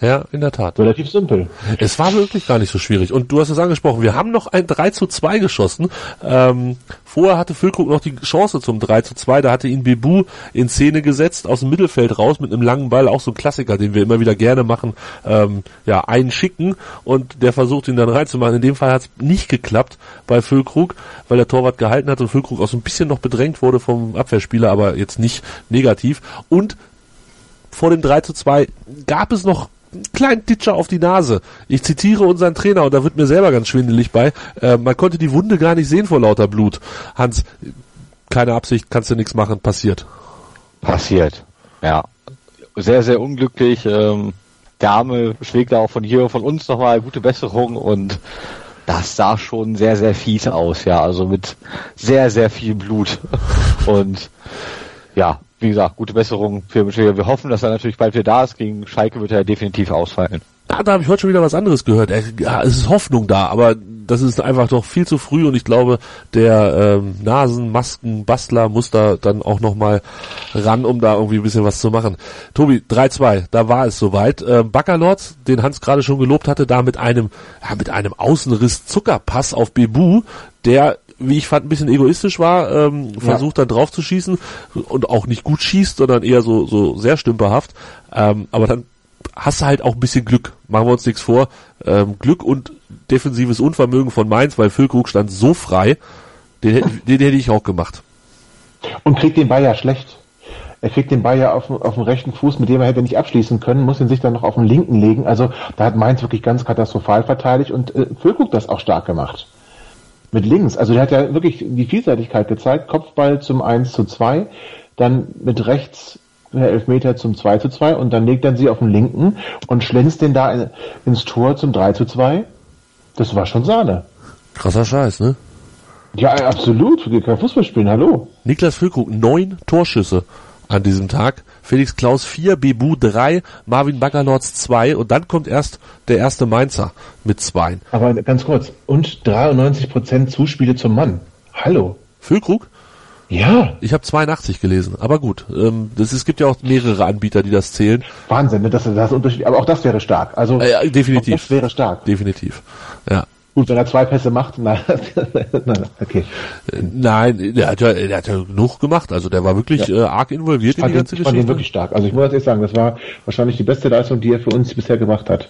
Ja, in der Tat. Relativ simpel. Es war wirklich gar nicht so schwierig. Und du hast es angesprochen, wir haben noch ein 3 zu 2 geschossen. Ähm, vorher hatte Füllkrug noch die Chance zum 3 zu 2. Da hatte ihn Bebu in Szene gesetzt, aus dem Mittelfeld raus mit einem langen Ball. Auch so ein Klassiker, den wir immer wieder gerne machen. Ähm, ja, einen schicken und der versucht ihn dann reinzumachen. In dem Fall hat es nicht geklappt bei Füllkrug, weil der Torwart gehalten hat und Füllkrug auch so ein bisschen noch bedrängt wurde vom Abwehrspieler, aber jetzt nicht negativ. Und vor dem 3 zu 2 gab es noch kleinen Ditcher auf die Nase. Ich zitiere unseren Trainer und da wird mir selber ganz schwindelig bei. Äh, man konnte die Wunde gar nicht sehen vor lauter Blut. Hans, keine Absicht, kannst du nichts machen, passiert. Passiert, ja. Sehr, sehr unglücklich. Ähm, der Arme schlägt auch von hier von uns nochmal gute Besserung und das sah schon sehr, sehr fies aus, ja. Also mit sehr, sehr viel Blut. Und ja, wie gesagt, gute Besserung für Michel. Wir hoffen, dass er natürlich bald wieder da ist. Gegen Schalke wird er definitiv ausfallen. Ah, da habe ich heute schon wieder was anderes gehört. Ja, es ist Hoffnung da, aber das ist einfach doch viel zu früh und ich glaube, der ähm, Nasenmaskenbastler muss da dann auch nochmal ran, um da irgendwie ein bisschen was zu machen. Tobi, 3-2, da war es soweit. Ähm, Baccalords, den Hans gerade schon gelobt hatte, da mit einem, ja, mit einem Außenriss Zuckerpass auf Bebu, der wie ich fand, ein bisschen egoistisch war, ähm, ja. versucht dann drauf zu schießen und auch nicht gut schießt, sondern eher so, so sehr stümperhaft. Ähm, aber dann hast du halt auch ein bisschen Glück. Machen wir uns nichts vor. Ähm, Glück und defensives Unvermögen von Mainz, weil Füllkrug stand so frei, den, den hätte ich auch gemacht. Und kriegt den Ball ja schlecht. Er kriegt den Ball ja auf, auf dem rechten Fuß, mit dem er hätte nicht abschließen können, muss ihn sich dann noch auf den linken legen. Also da hat Mainz wirklich ganz katastrophal verteidigt und äh, Füllkrug das auch stark gemacht. Mit links. Also der hat ja wirklich die Vielseitigkeit gezeigt. Kopfball zum 1 zu 2, dann mit rechts der Elfmeter zum 2 zu 2 und dann legt er sie auf den linken und schlänzt den da in, ins Tor zum 3 zu 2. Das war schon Sahne. Krasser Scheiß, ne? Ja, absolut. Wir können Fußball spielen, hallo. Niklas Füllkrug, neun Torschüsse an diesem Tag. Felix Klaus vier, Bebu drei, Marvin Baccalords zwei und dann kommt erst der erste Mainzer mit zwei. Aber ganz kurz, und 93% Zuspiele zum Mann. Hallo. Füllkrug? Ja. Ich habe 82 gelesen, aber gut. Ähm, das, es gibt ja auch mehrere Anbieter, die das zählen. Wahnsinn, ne? das, das Unterschied. Aber auch das wäre stark. Also äh, definitiv. das wäre stark. Definitiv. Ja. Gut, wenn er zwei Pässe macht, nein, nein, okay. Nein, der hat ja, der hat ja genug gemacht. Also der war wirklich ja. äh, arg involviert in die ganze den, Geschichte. Ich fand ihn wirklich stark. Also ich muss ehrlich sagen, das war wahrscheinlich die beste Leistung, die er für uns bisher gemacht hat.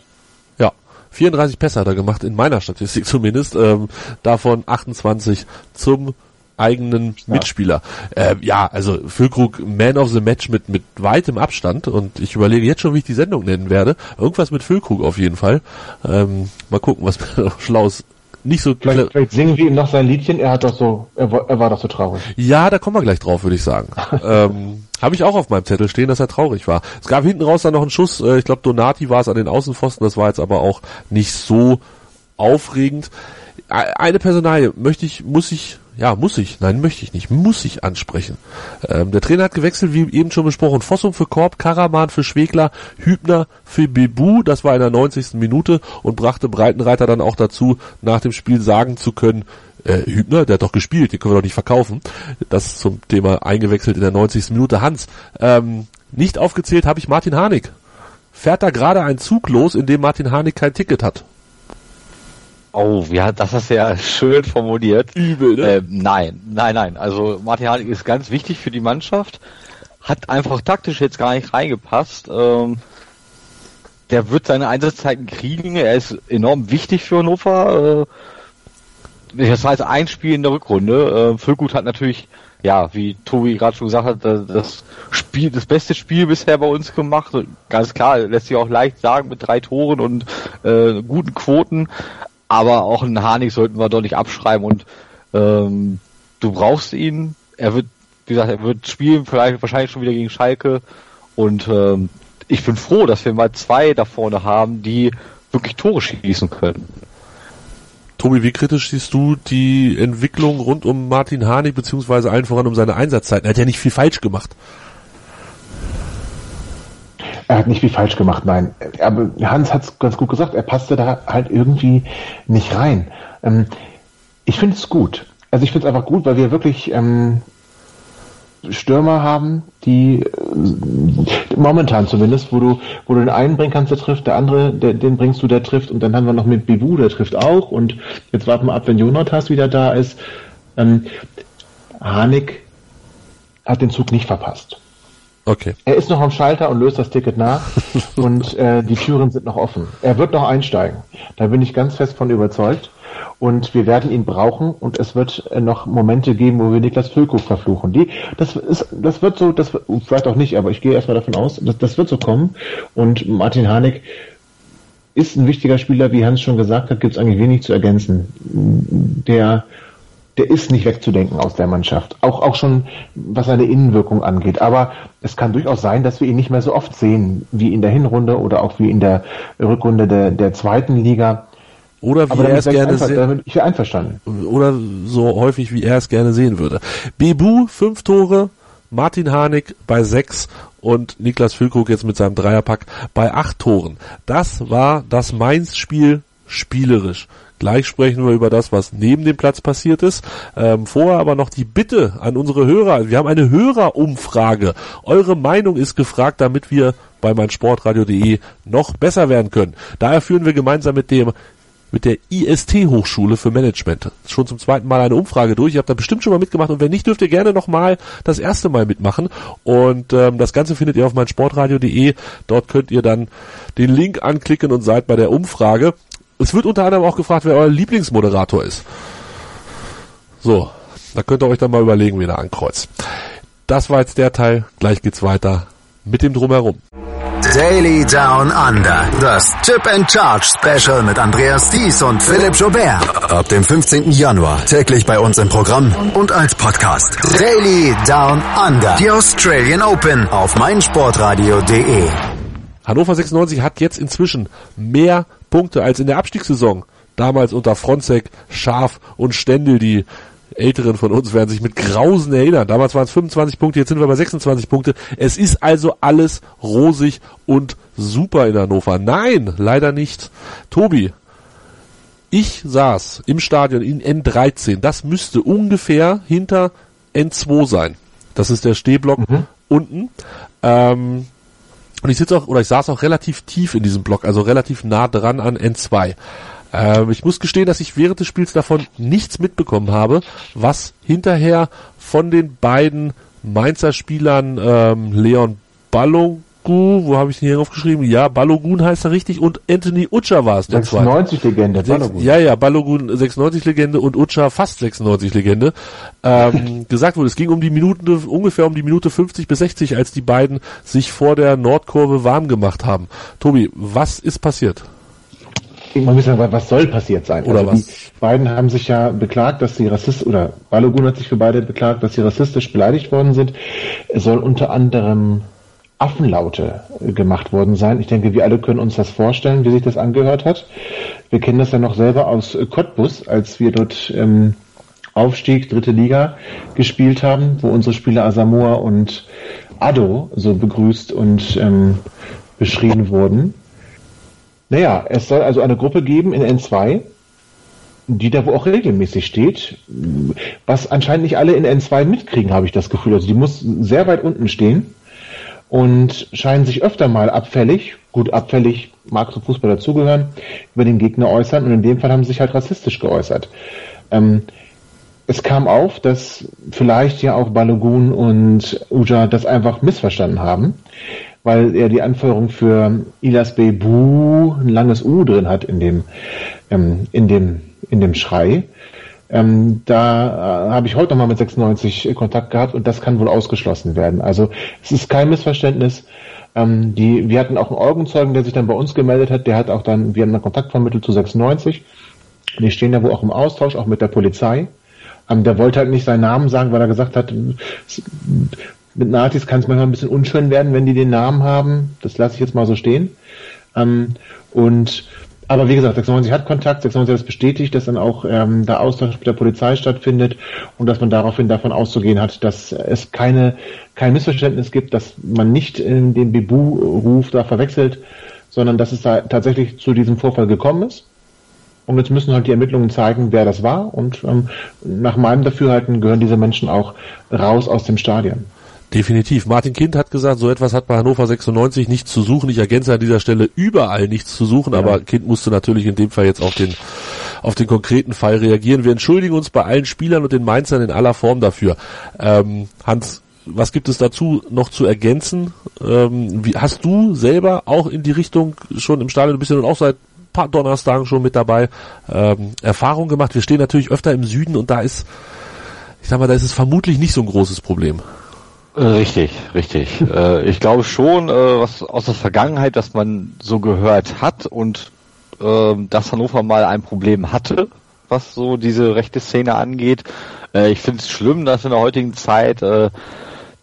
Ja, 34 Pässe hat er gemacht, in meiner Statistik zumindest. Ähm, davon 28 zum eigenen ja. Mitspieler. Äh, ja, also Füllkrug Man of the Match mit mit weitem Abstand und ich überlege jetzt schon, wie ich die Sendung nennen werde. Irgendwas mit Füllkrug auf jeden Fall. Ähm, mal gucken, was Schlaus nicht so vielleicht, vielleicht singen wir ihm noch sein Liedchen. Er hat doch so, er, war, er war doch so traurig. Ja, da kommen wir gleich drauf, würde ich sagen. ähm, Habe ich auch auf meinem Zettel stehen, dass er traurig war. Es gab hinten raus dann noch einen Schuss. Äh, ich glaube, Donati war es an den Außenpfosten. Das war jetzt aber auch nicht so aufregend. Eine Personalie möchte ich, muss ich ja, muss ich. Nein, möchte ich nicht. Muss ich ansprechen. Ähm, der Trainer hat gewechselt, wie eben schon besprochen. Fossum für Korb, Karaman für Schwegler, Hübner für Bebu, das war in der 90. Minute und brachte Breitenreiter dann auch dazu, nach dem Spiel sagen zu können, äh, Hübner, der hat doch gespielt, den können wir doch nicht verkaufen. Das zum Thema eingewechselt in der 90. Minute. Hans, ähm, nicht aufgezählt habe ich Martin Harnik. Fährt da gerade ein Zug los, in dem Martin Harnik kein Ticket hat? Oh, ja, das ist ja schön formuliert. Übel, ne? Äh, nein, nein, nein. Also Martin Harnik ist ganz wichtig für die Mannschaft. Hat einfach taktisch jetzt gar nicht reingepasst. Ähm, der wird seine Einsatzzeiten kriegen. Er ist enorm wichtig für Hannover. Äh, das war jetzt ein Spiel in der Rückrunde. Äh, Füllgut hat natürlich, ja, wie Tobi gerade schon gesagt hat, das Spiel, das beste Spiel bisher bei uns gemacht. Ganz klar, lässt sich auch leicht sagen mit drei Toren und äh, guten Quoten. Aber auch einen Harnik sollten wir doch nicht abschreiben und ähm, du brauchst ihn. Er wird, wie gesagt, er wird spielen, vielleicht wahrscheinlich schon wieder gegen Schalke. Und ähm, ich bin froh, dass wir mal zwei da vorne haben, die wirklich Tore schießen können. Tobi, wie kritisch siehst du die Entwicklung rund um Martin Harnik, beziehungsweise allen voran um seine Einsatzzeiten? Er hat ja nicht viel falsch gemacht. Er hat nicht viel falsch gemacht, nein. Aber Hans hat es ganz gut gesagt, er passte da halt irgendwie nicht rein. Ähm, ich finde es gut. Also ich finde es einfach gut, weil wir wirklich ähm, Stürmer haben, die äh, momentan zumindest, wo du, wo du den einen bringen kannst, der trifft, der andere, der, den bringst du, der trifft, und dann haben wir noch mit Bibu, der trifft auch, und jetzt warten wir ab, wenn Jonatas wieder da ist. Ähm, Hanik hat den Zug nicht verpasst. Okay. Er ist noch am Schalter und löst das Ticket nach und äh, die Türen sind noch offen. Er wird noch einsteigen. Da bin ich ganz fest von überzeugt. Und wir werden ihn brauchen und es wird äh, noch Momente geben, wo wir Niklas Füllkrug verfluchen. Die, das ist, das wird so, das vielleicht auch nicht, aber ich gehe erstmal davon aus, das, das wird so kommen. Und Martin Harnik ist ein wichtiger Spieler, wie Hans schon gesagt hat, gibt es eigentlich wenig zu ergänzen. Der der ist nicht wegzudenken aus der Mannschaft. Auch, auch schon, was seine Innenwirkung angeht. Aber es kann durchaus sein, dass wir ihn nicht mehr so oft sehen, wie in der Hinrunde oder auch wie in der Rückrunde der, der zweiten Liga. Oder wie Aber er es gerne sehen. Ich wäre einverstanden. Oder so häufig, wie er es gerne sehen würde. Bebu, fünf Tore, Martin Harnik bei sechs und Niklas Füllkrug jetzt mit seinem Dreierpack bei acht Toren. Das war das Mainz-Spiel spielerisch. Gleich sprechen wir über das, was neben dem Platz passiert ist. Ähm, vorher aber noch die Bitte an unsere Hörer. Wir haben eine Hörerumfrage. Eure Meinung ist gefragt, damit wir bei meinsportradio.de noch besser werden können. Daher führen wir gemeinsam mit dem mit der IST Hochschule für Management schon zum zweiten Mal eine Umfrage durch. Ihr habt da bestimmt schon mal mitgemacht und wenn nicht, dürft ihr gerne nochmal das erste Mal mitmachen. Und ähm, das Ganze findet ihr auf meinsportradio.de. Dort könnt ihr dann den Link anklicken und seid bei der Umfrage. Es wird unter anderem auch gefragt, wer euer Lieblingsmoderator ist. So, da könnt ihr euch dann mal überlegen, wie ihr ankreuzt. Das war jetzt der Teil. Gleich geht's weiter mit dem Drumherum. Daily Down Under. Das Chip and Charge Special mit Andreas Thies und Philipp Jobert. Ab dem 15. Januar täglich bei uns im Programm und als Podcast. Daily Down Under. Die Australian Open auf meinsportradio.de. Hannover 96 hat jetzt inzwischen mehr Punkte als in der Abstiegssaison. Damals unter Fronzek, Schaf und Stendel, die Älteren von uns werden sich mit Grausen erinnern. Damals waren es 25 Punkte, jetzt sind wir bei 26 Punkte. Es ist also alles rosig und super in Hannover. Nein, leider nicht. Tobi, ich saß im Stadion in N13. Das müsste ungefähr hinter N2 sein. Das ist der Stehblock mhm. unten. Ähm, und ich sitze auch, oder ich saß auch relativ tief in diesem Block, also relativ nah dran an N2. Ähm, ich muss gestehen, dass ich während des Spiels davon nichts mitbekommen habe, was hinterher von den beiden Mainzer Spielern ähm, Leon Ballung wo habe ich ihn hier aufgeschrieben? Ja, Balogun heißt er richtig und Anthony Utscha war es. 96 Legende, Balogun. Ja, ja, Balogun 96 Legende und Utscha fast 96 Legende. Ähm, gesagt wurde, es ging um die Minute, ungefähr um die Minute 50 bis 60, als die beiden sich vor der Nordkurve warm gemacht haben. Tobi, was ist passiert? man muss sagen, was soll passiert sein? Oder also was? Die beiden haben sich ja beklagt, dass sie rassistisch, oder Balogun hat sich für beide beklagt, dass sie rassistisch beleidigt worden sind. Es soll unter anderem Affenlaute gemacht worden sein. Ich denke, wir alle können uns das vorstellen, wie sich das angehört hat. Wir kennen das ja noch selber aus Cottbus, als wir dort ähm, Aufstieg, dritte Liga gespielt haben, wo unsere Spieler Asamoah und Ado so begrüßt und ähm, beschrien wurden. Naja, es soll also eine Gruppe geben in N2, die da wo auch regelmäßig steht, was anscheinend nicht alle in N2 mitkriegen, habe ich das Gefühl. Also die muss sehr weit unten stehen und scheinen sich öfter mal abfällig, gut abfällig mag zum Fußball dazugehören, über den Gegner äußern und in dem Fall haben sie sich halt rassistisch geäußert. Ähm, es kam auf, dass vielleicht ja auch Balogun und Uja das einfach missverstanden haben, weil er die Anführung für Ilas Bebu ein langes U drin hat in dem, ähm, in dem, in dem Schrei. Ähm, da äh, habe ich heute nochmal mit 96 Kontakt gehabt und das kann wohl ausgeschlossen werden. Also es ist kein Missverständnis. Ähm, die, wir hatten auch einen Augenzeugen, der sich dann bei uns gemeldet hat, der hat auch dann, wir haben einen Kontakt vermittelt zu 96. Die stehen da wohl auch im Austausch, auch mit der Polizei. Ähm, der wollte halt nicht seinen Namen sagen, weil er gesagt hat, mit Nazis kann es manchmal ein bisschen unschön werden, wenn die den Namen haben. Das lasse ich jetzt mal so stehen. Ähm, und aber wie gesagt, 96 hat Kontakt, 96 hat es bestätigt, dass dann auch ähm, der Austausch mit der Polizei stattfindet und dass man daraufhin davon auszugehen hat, dass es keine, kein Missverständnis gibt, dass man nicht in den Bibu-Ruf da verwechselt, sondern dass es da tatsächlich zu diesem Vorfall gekommen ist. Und jetzt müssen halt die Ermittlungen zeigen, wer das war. Und ähm, nach meinem Dafürhalten gehören diese Menschen auch raus aus dem Stadion. Definitiv. Martin Kind hat gesagt, so etwas hat bei Hannover 96 nichts zu suchen. Ich ergänze an dieser Stelle überall nichts zu suchen, ja. aber Kind musste natürlich in dem Fall jetzt auf den, auf den konkreten Fall reagieren. Wir entschuldigen uns bei allen Spielern und den Mainzern in aller Form dafür. Ähm, Hans, was gibt es dazu noch zu ergänzen? Ähm, wie, hast du selber auch in die Richtung schon im Stadion ein bisschen und auch seit paar Donnerstagen schon mit dabei ähm, Erfahrung gemacht? Wir stehen natürlich öfter im Süden und da ist, ich sag mal, da ist es vermutlich nicht so ein großes Problem. Richtig, richtig. äh, ich glaube schon, äh, was aus der Vergangenheit, dass man so gehört hat und äh, dass Hannover mal ein Problem hatte, was so diese rechte Szene angeht. Äh, ich finde es schlimm, dass in der heutigen Zeit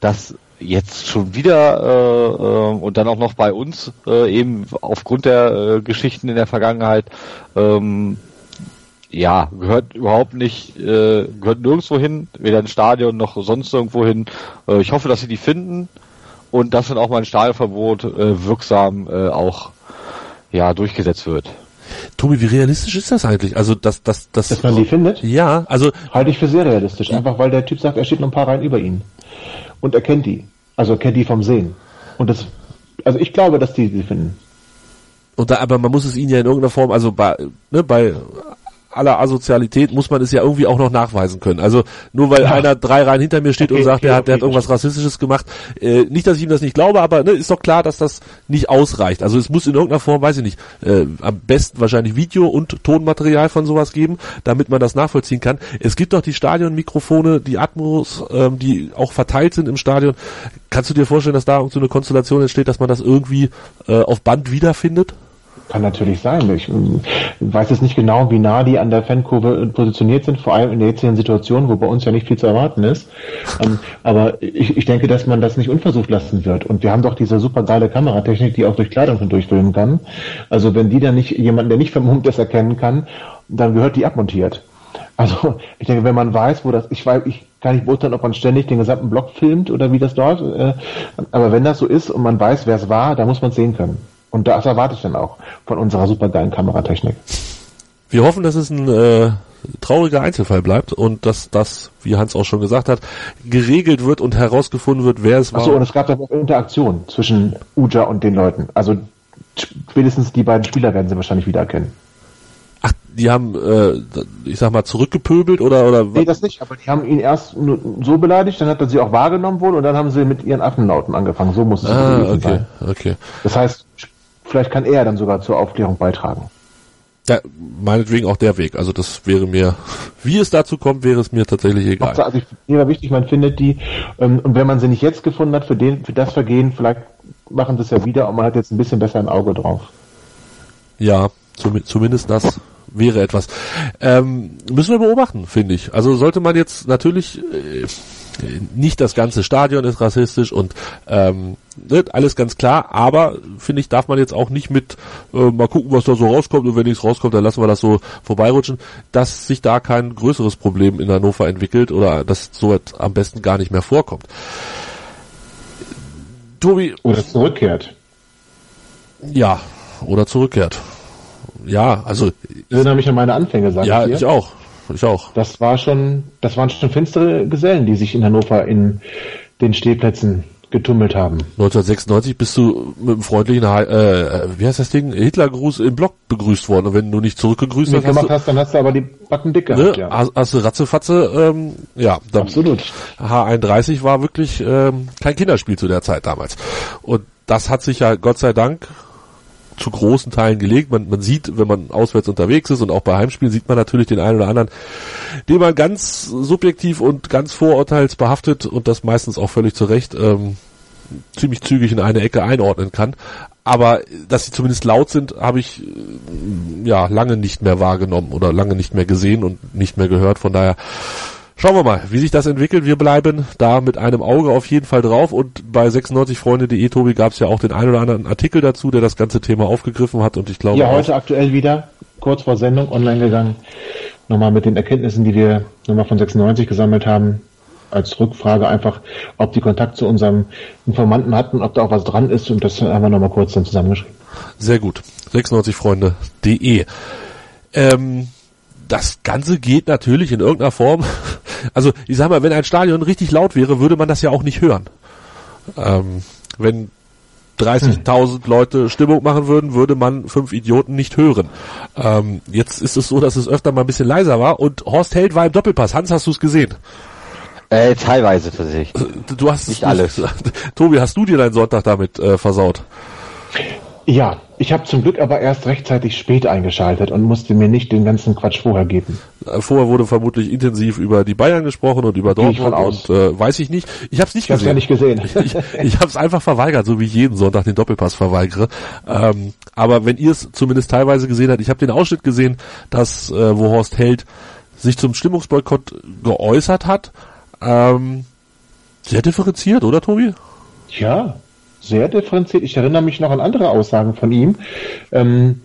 dass jetzt schon wieder äh, äh, und dann auch noch bei uns eben aufgrund der Geschichten in der Vergangenheit ähm, ja, gehört überhaupt nicht, äh, gehört nirgendwo hin, weder ins Stadion noch sonst irgendwo hin. Äh, ich hoffe, dass sie die finden und dass dann auch mal ein Stadionverbot äh, wirksam äh, auch ja durchgesetzt wird. Tobi, wie realistisch ist das eigentlich? Also, dass, dass, dass, Dass man die findet? Ja, also, Halte ich für sehr realistisch. Einfach weil der Typ sagt, er steht noch ein paar Reihen über ihn. Und er kennt die. Also er kennt die vom Sehen. Und das, also ich glaube, dass die sie finden. und da, aber man muss es ihnen ja in irgendeiner Form, also bei, ne, bei aller Asozialität muss man es ja irgendwie auch noch nachweisen können. Also nur weil Ja. einer drei Reihen hinter mir steht Okay, und sagt, okay, der hat, der hat irgendwas Rassistisches gemacht. Äh, nicht, dass ich ihm das nicht glaube, aber ne, ist doch klar, dass das nicht ausreicht. Also es muss in irgendeiner Form, weiß ich nicht, äh, am besten wahrscheinlich Video und Tonmaterial von sowas geben, damit man das nachvollziehen kann. Es gibt doch die Stadionmikrofone, die Atmos, ähm, die auch verteilt sind im Stadion. Kannst du dir vorstellen, dass da so eine Konstellation entsteht, dass man das irgendwie äh, auf Band wiederfindet? Kann natürlich sein. Ich ähm, weiß jetzt nicht genau, wie nah die an der Fankurve äh, positioniert sind, vor allem in der jetzigen Situation, wo bei uns ja nicht viel zu erwarten ist. Ähm, aber ich, ich denke, dass man das nicht unversucht lassen wird. Und wir haben doch diese super geile Kameratechnik, die auch durch Kleidung hindurch filmen kann. Also wenn die dann nicht jemanden, der nicht vermummt ist, erkennen kann, dann gehört die abmontiert. Also ich denke, wenn man weiß, wo das, ich weiß, ich kann nicht beurteilen, ob man ständig den gesamten Block filmt oder wie das dort, äh, aber wenn das so ist und man weiß, wer es war, dann muss man es sehen können. Und das erwarte ich dann auch von unserer supergeilen Kameratechnik. Wir hoffen, dass es ein äh, trauriger Einzelfall bleibt und dass das, wie Hans auch schon gesagt hat, geregelt wird und herausgefunden wird, wer es war. Achso, und es gab dann auch Interaktion zwischen Uja und den Leuten. Also spätestens die beiden Spieler werden sie wahrscheinlich wiedererkennen. Ach, die haben, äh, ich sag mal, zurückgepöbelt oder oder Nee, das nicht, aber die haben ihn erst nur so beleidigt, dann hat er sie auch wahrgenommen wohl und dann haben sie mit ihren Affenlauten angefangen. So muss es Ah, okay, sein. okay. Das heißt, vielleicht kann er dann sogar zur Aufklärung beitragen. Ja, meinetwegen auch der Weg. Also das wäre mir, wie es dazu kommt, wäre es mir tatsächlich egal. Also ich, mir war wichtig, man findet die ähm, und wenn man sie nicht jetzt gefunden hat für den, für das Vergehen, vielleicht machen sie es ja wieder und man hat jetzt ein bisschen besser ein Auge drauf. Ja, zum, zumindest das wäre etwas. Ähm, müssen wir beobachten, finde ich. Also sollte man jetzt natürlich äh, nicht das ganze Stadion ist rassistisch und ähm, ne, alles ganz klar, aber finde ich, darf man jetzt auch nicht mit äh, mal gucken, was da so rauskommt und wenn nichts rauskommt, dann lassen wir das so vorbeirutschen, dass sich da kein größeres Problem in Hannover entwickelt oder dass so am besten gar nicht mehr vorkommt. Tobi, Oder zurückkehrt. ja, oder zurückkehrt. Ja, also Ich erinnere mich an meine Anfänge, sage ja, ich dir. ich auch. Ich auch. Das war schon, das waren schon finstere Gesellen, die sich in Hannover in den Stehplätzen getummelt haben. 1996 bist du mit einem freundlichen, Hi- äh, wie heißt das Ding, Hitlergruß im Block begrüßt worden. Und wenn du nicht zurückgegrüßt hast, gemacht hast hast, dann hast du aber die Backen dick gehabt, ne, ja. hast, hast du Ratzefatze, ähm, ja, dann Absolut. H31 war wirklich ähm, kein Kinderspiel zu der Zeit damals. Und das hat sich ja Gott sei Dank zu großen Teilen gelegt. Man, man sieht, wenn man auswärts unterwegs ist und auch bei Heimspielen sieht man natürlich den einen oder anderen, den man ganz subjektiv und ganz vorurteilsbehaftet und das meistens auch völlig zu Recht ähm, ziemlich zügig in eine Ecke einordnen kann. Aber dass sie zumindest laut sind, habe ich äh, ja lange nicht mehr wahrgenommen oder lange nicht mehr gesehen und nicht mehr gehört. Von daher Schauen wir mal, wie sich das entwickelt. Wir bleiben da mit einem Auge auf jeden Fall drauf und bei 96freunde.de, Tobi, gab es ja auch den einen oder anderen Artikel dazu, der das ganze Thema aufgegriffen hat und ich glaube Ja, heute aktuell wieder, kurz vor Sendung, online gegangen. Nochmal mit den Erkenntnissen, die wir nochmal von 96 gesammelt haben. Als Rückfrage einfach, ob die Kontakt zu unserem Informanten hatten, ob da auch was dran ist und das haben wir nochmal kurz dann zusammengeschrieben. sehr gut, 96freunde.de. Ähm, das Ganze geht natürlich in irgendeiner Form, also ich sag mal, wenn ein Stadion richtig laut wäre, würde man das ja auch nicht hören. Ähm, wenn 30.000 Leute Stimmung machen würden, würde man fünf Idioten nicht hören. Ähm, jetzt ist es so, dass es öfter mal ein bisschen leiser war und Horst Held war im Doppelpass. Hans, hast du es gesehen? Äh, teilweise tatsächlich. Du, du hast Nicht es alles. Tobi, hast du dir deinen Sonntag damit äh, versaut? Ja, ich habe zum Glück aber erst rechtzeitig spät eingeschaltet und musste mir nicht den ganzen Quatsch vorher geben. Äh, Vorher wurde vermutlich intensiv über die Bayern gesprochen und über ich Dortmund von aus. und äh, weiß ich nicht. Ich habe es nicht Ich ja nicht gesehen. ich ich habe es einfach verweigert, so wie ich jeden Sonntag den Doppelpass verweigere. Ähm, aber wenn ihr es zumindest teilweise gesehen habt, ich habe den Ausschnitt gesehen, dass äh, wo Horst Held sich zum Stimmungsboykott geäußert hat. Ähm, sehr differenziert, oder Tobi? Ja, sehr differenziert. Ich erinnere mich noch an andere Aussagen von ihm. Ähm,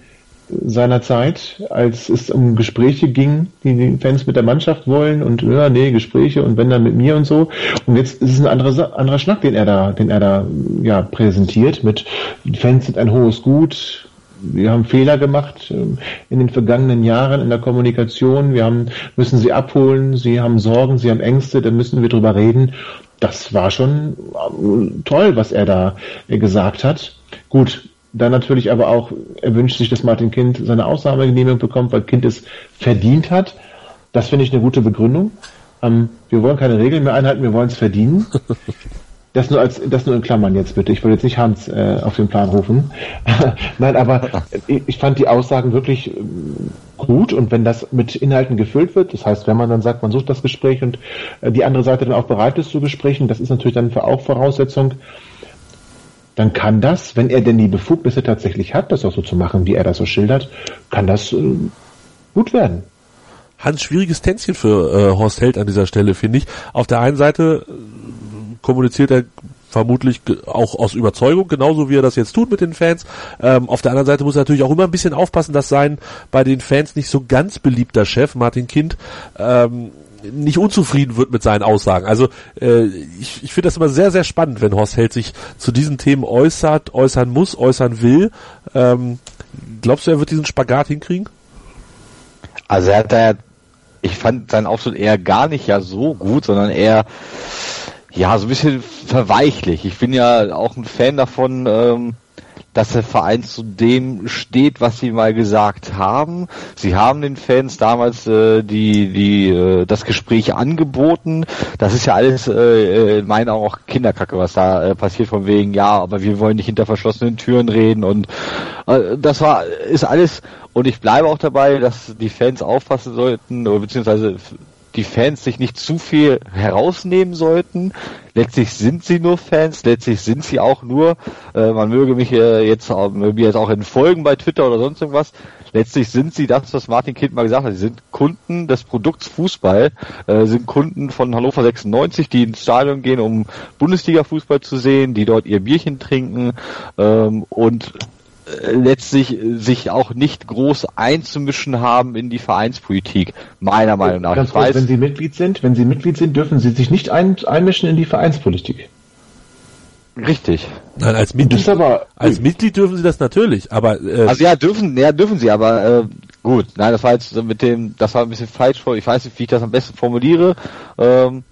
seiner Zeit, als es um Gespräche ging, die die Fans mit der Mannschaft wollen und ja, nee, Gespräche und wenn dann mit mir und so. Und jetzt ist es ein anderer, anderer Schnack, den er da, den er da ja präsentiert mit die Fans sind ein hohes Gut, wir haben Fehler gemacht ähm, in den vergangenen Jahren in der Kommunikation. Wir haben, müssen sie abholen. Sie haben Sorgen, sie haben Ängste. Da müssen wir drüber reden. Das war schon äh, toll, was er da äh, gesagt hat. Gut. Dann natürlich aber auch, er wünscht sich, dass Martin Kind seine Ausnahmegenehmigung bekommt, weil Kind es verdient hat. Das finde ich eine gute Begründung. Ähm, wir wollen keine Regeln mehr einhalten, wir wollen es verdienen. Das nur als das nur in Klammern jetzt bitte. Ich will jetzt nicht Hans äh, auf den Plan rufen. Nein, aber ich fand die Aussagen wirklich äh, gut und wenn das mit Inhalten gefüllt wird, das heißt, wenn man dann sagt, man sucht das Gespräch und äh, die andere Seite dann auch bereit ist zu Gesprächen, das ist natürlich dann auch Voraussetzung, dann kann das, wenn er denn die Befugnisse tatsächlich hat, das auch so zu machen, wie er das so schildert, kann das äh, gut werden. Hans, schwieriges Tänzchen für äh, Horst Held an dieser Stelle, finde ich. Auf der einen Seite kommuniziert er vermutlich auch aus Überzeugung, genauso wie er das jetzt tut mit den Fans. Ähm, auf der anderen Seite muss er natürlich auch immer ein bisschen aufpassen, dass sein bei den Fans nicht so ganz beliebter Chef, Martin Kind, ähm, nicht unzufrieden wird mit seinen Aussagen. Also äh, ich, ich finde das immer sehr, sehr spannend, wenn Horst Held sich zu diesen Themen äußert, äußern muss, äußern will. Ähm, glaubst du, er wird diesen Spagat hinkriegen? Also er hat da, ich fand seinen Auftritt eher gar nicht ja so gut, sondern eher ja, so ein bisschen verweichlich. Ich bin ja auch ein Fan davon, ähm, dass der Verein zu dem steht, was sie mal gesagt haben. Sie haben den Fans damals äh, die, die, äh, das Gespräch angeboten. Das ist ja alles äh, in meinen Augen auch Kinderkacke, was da äh, passiert von wegen, ja, aber wir wollen nicht hinter verschlossenen Türen reden und äh, das war, ist alles, und ich bleibe auch dabei, dass die Fans aufpassen sollten, beziehungsweise die Fans sich nicht zu viel herausnehmen sollten. Letztlich sind sie nur Fans, letztlich sind sie auch nur, äh, man möge mich äh, jetzt, mir jetzt auch entfolgen bei Twitter oder sonst irgendwas, letztlich sind sie das, was Martin Kind mal gesagt hat, sie sind Kunden des Produkts Fußball, äh, sind Kunden von Hannover 96, die ins Stadion gehen, um Bundesliga-Fußball zu sehen, die dort ihr Bierchen trinken ähm, und letztlich sich auch nicht groß einzumischen haben in die Vereinspolitik, meiner Meinung nach. Ganz kurz, wenn Sie Mitglied sind, wenn Sie Mitglied sind, dürfen Sie sich nicht ein, einmischen in die Vereinspolitik. Richtig. Nein, als Mitglied, aber, als Mitglied dürfen Sie das natürlich, aber äh, also ja dürfen, ja dürfen Sie, aber äh, gut, nein, das war jetzt mit dem, das war ein bisschen falsch. Ich weiß nicht, wie ich das am besten formuliere. Ähm,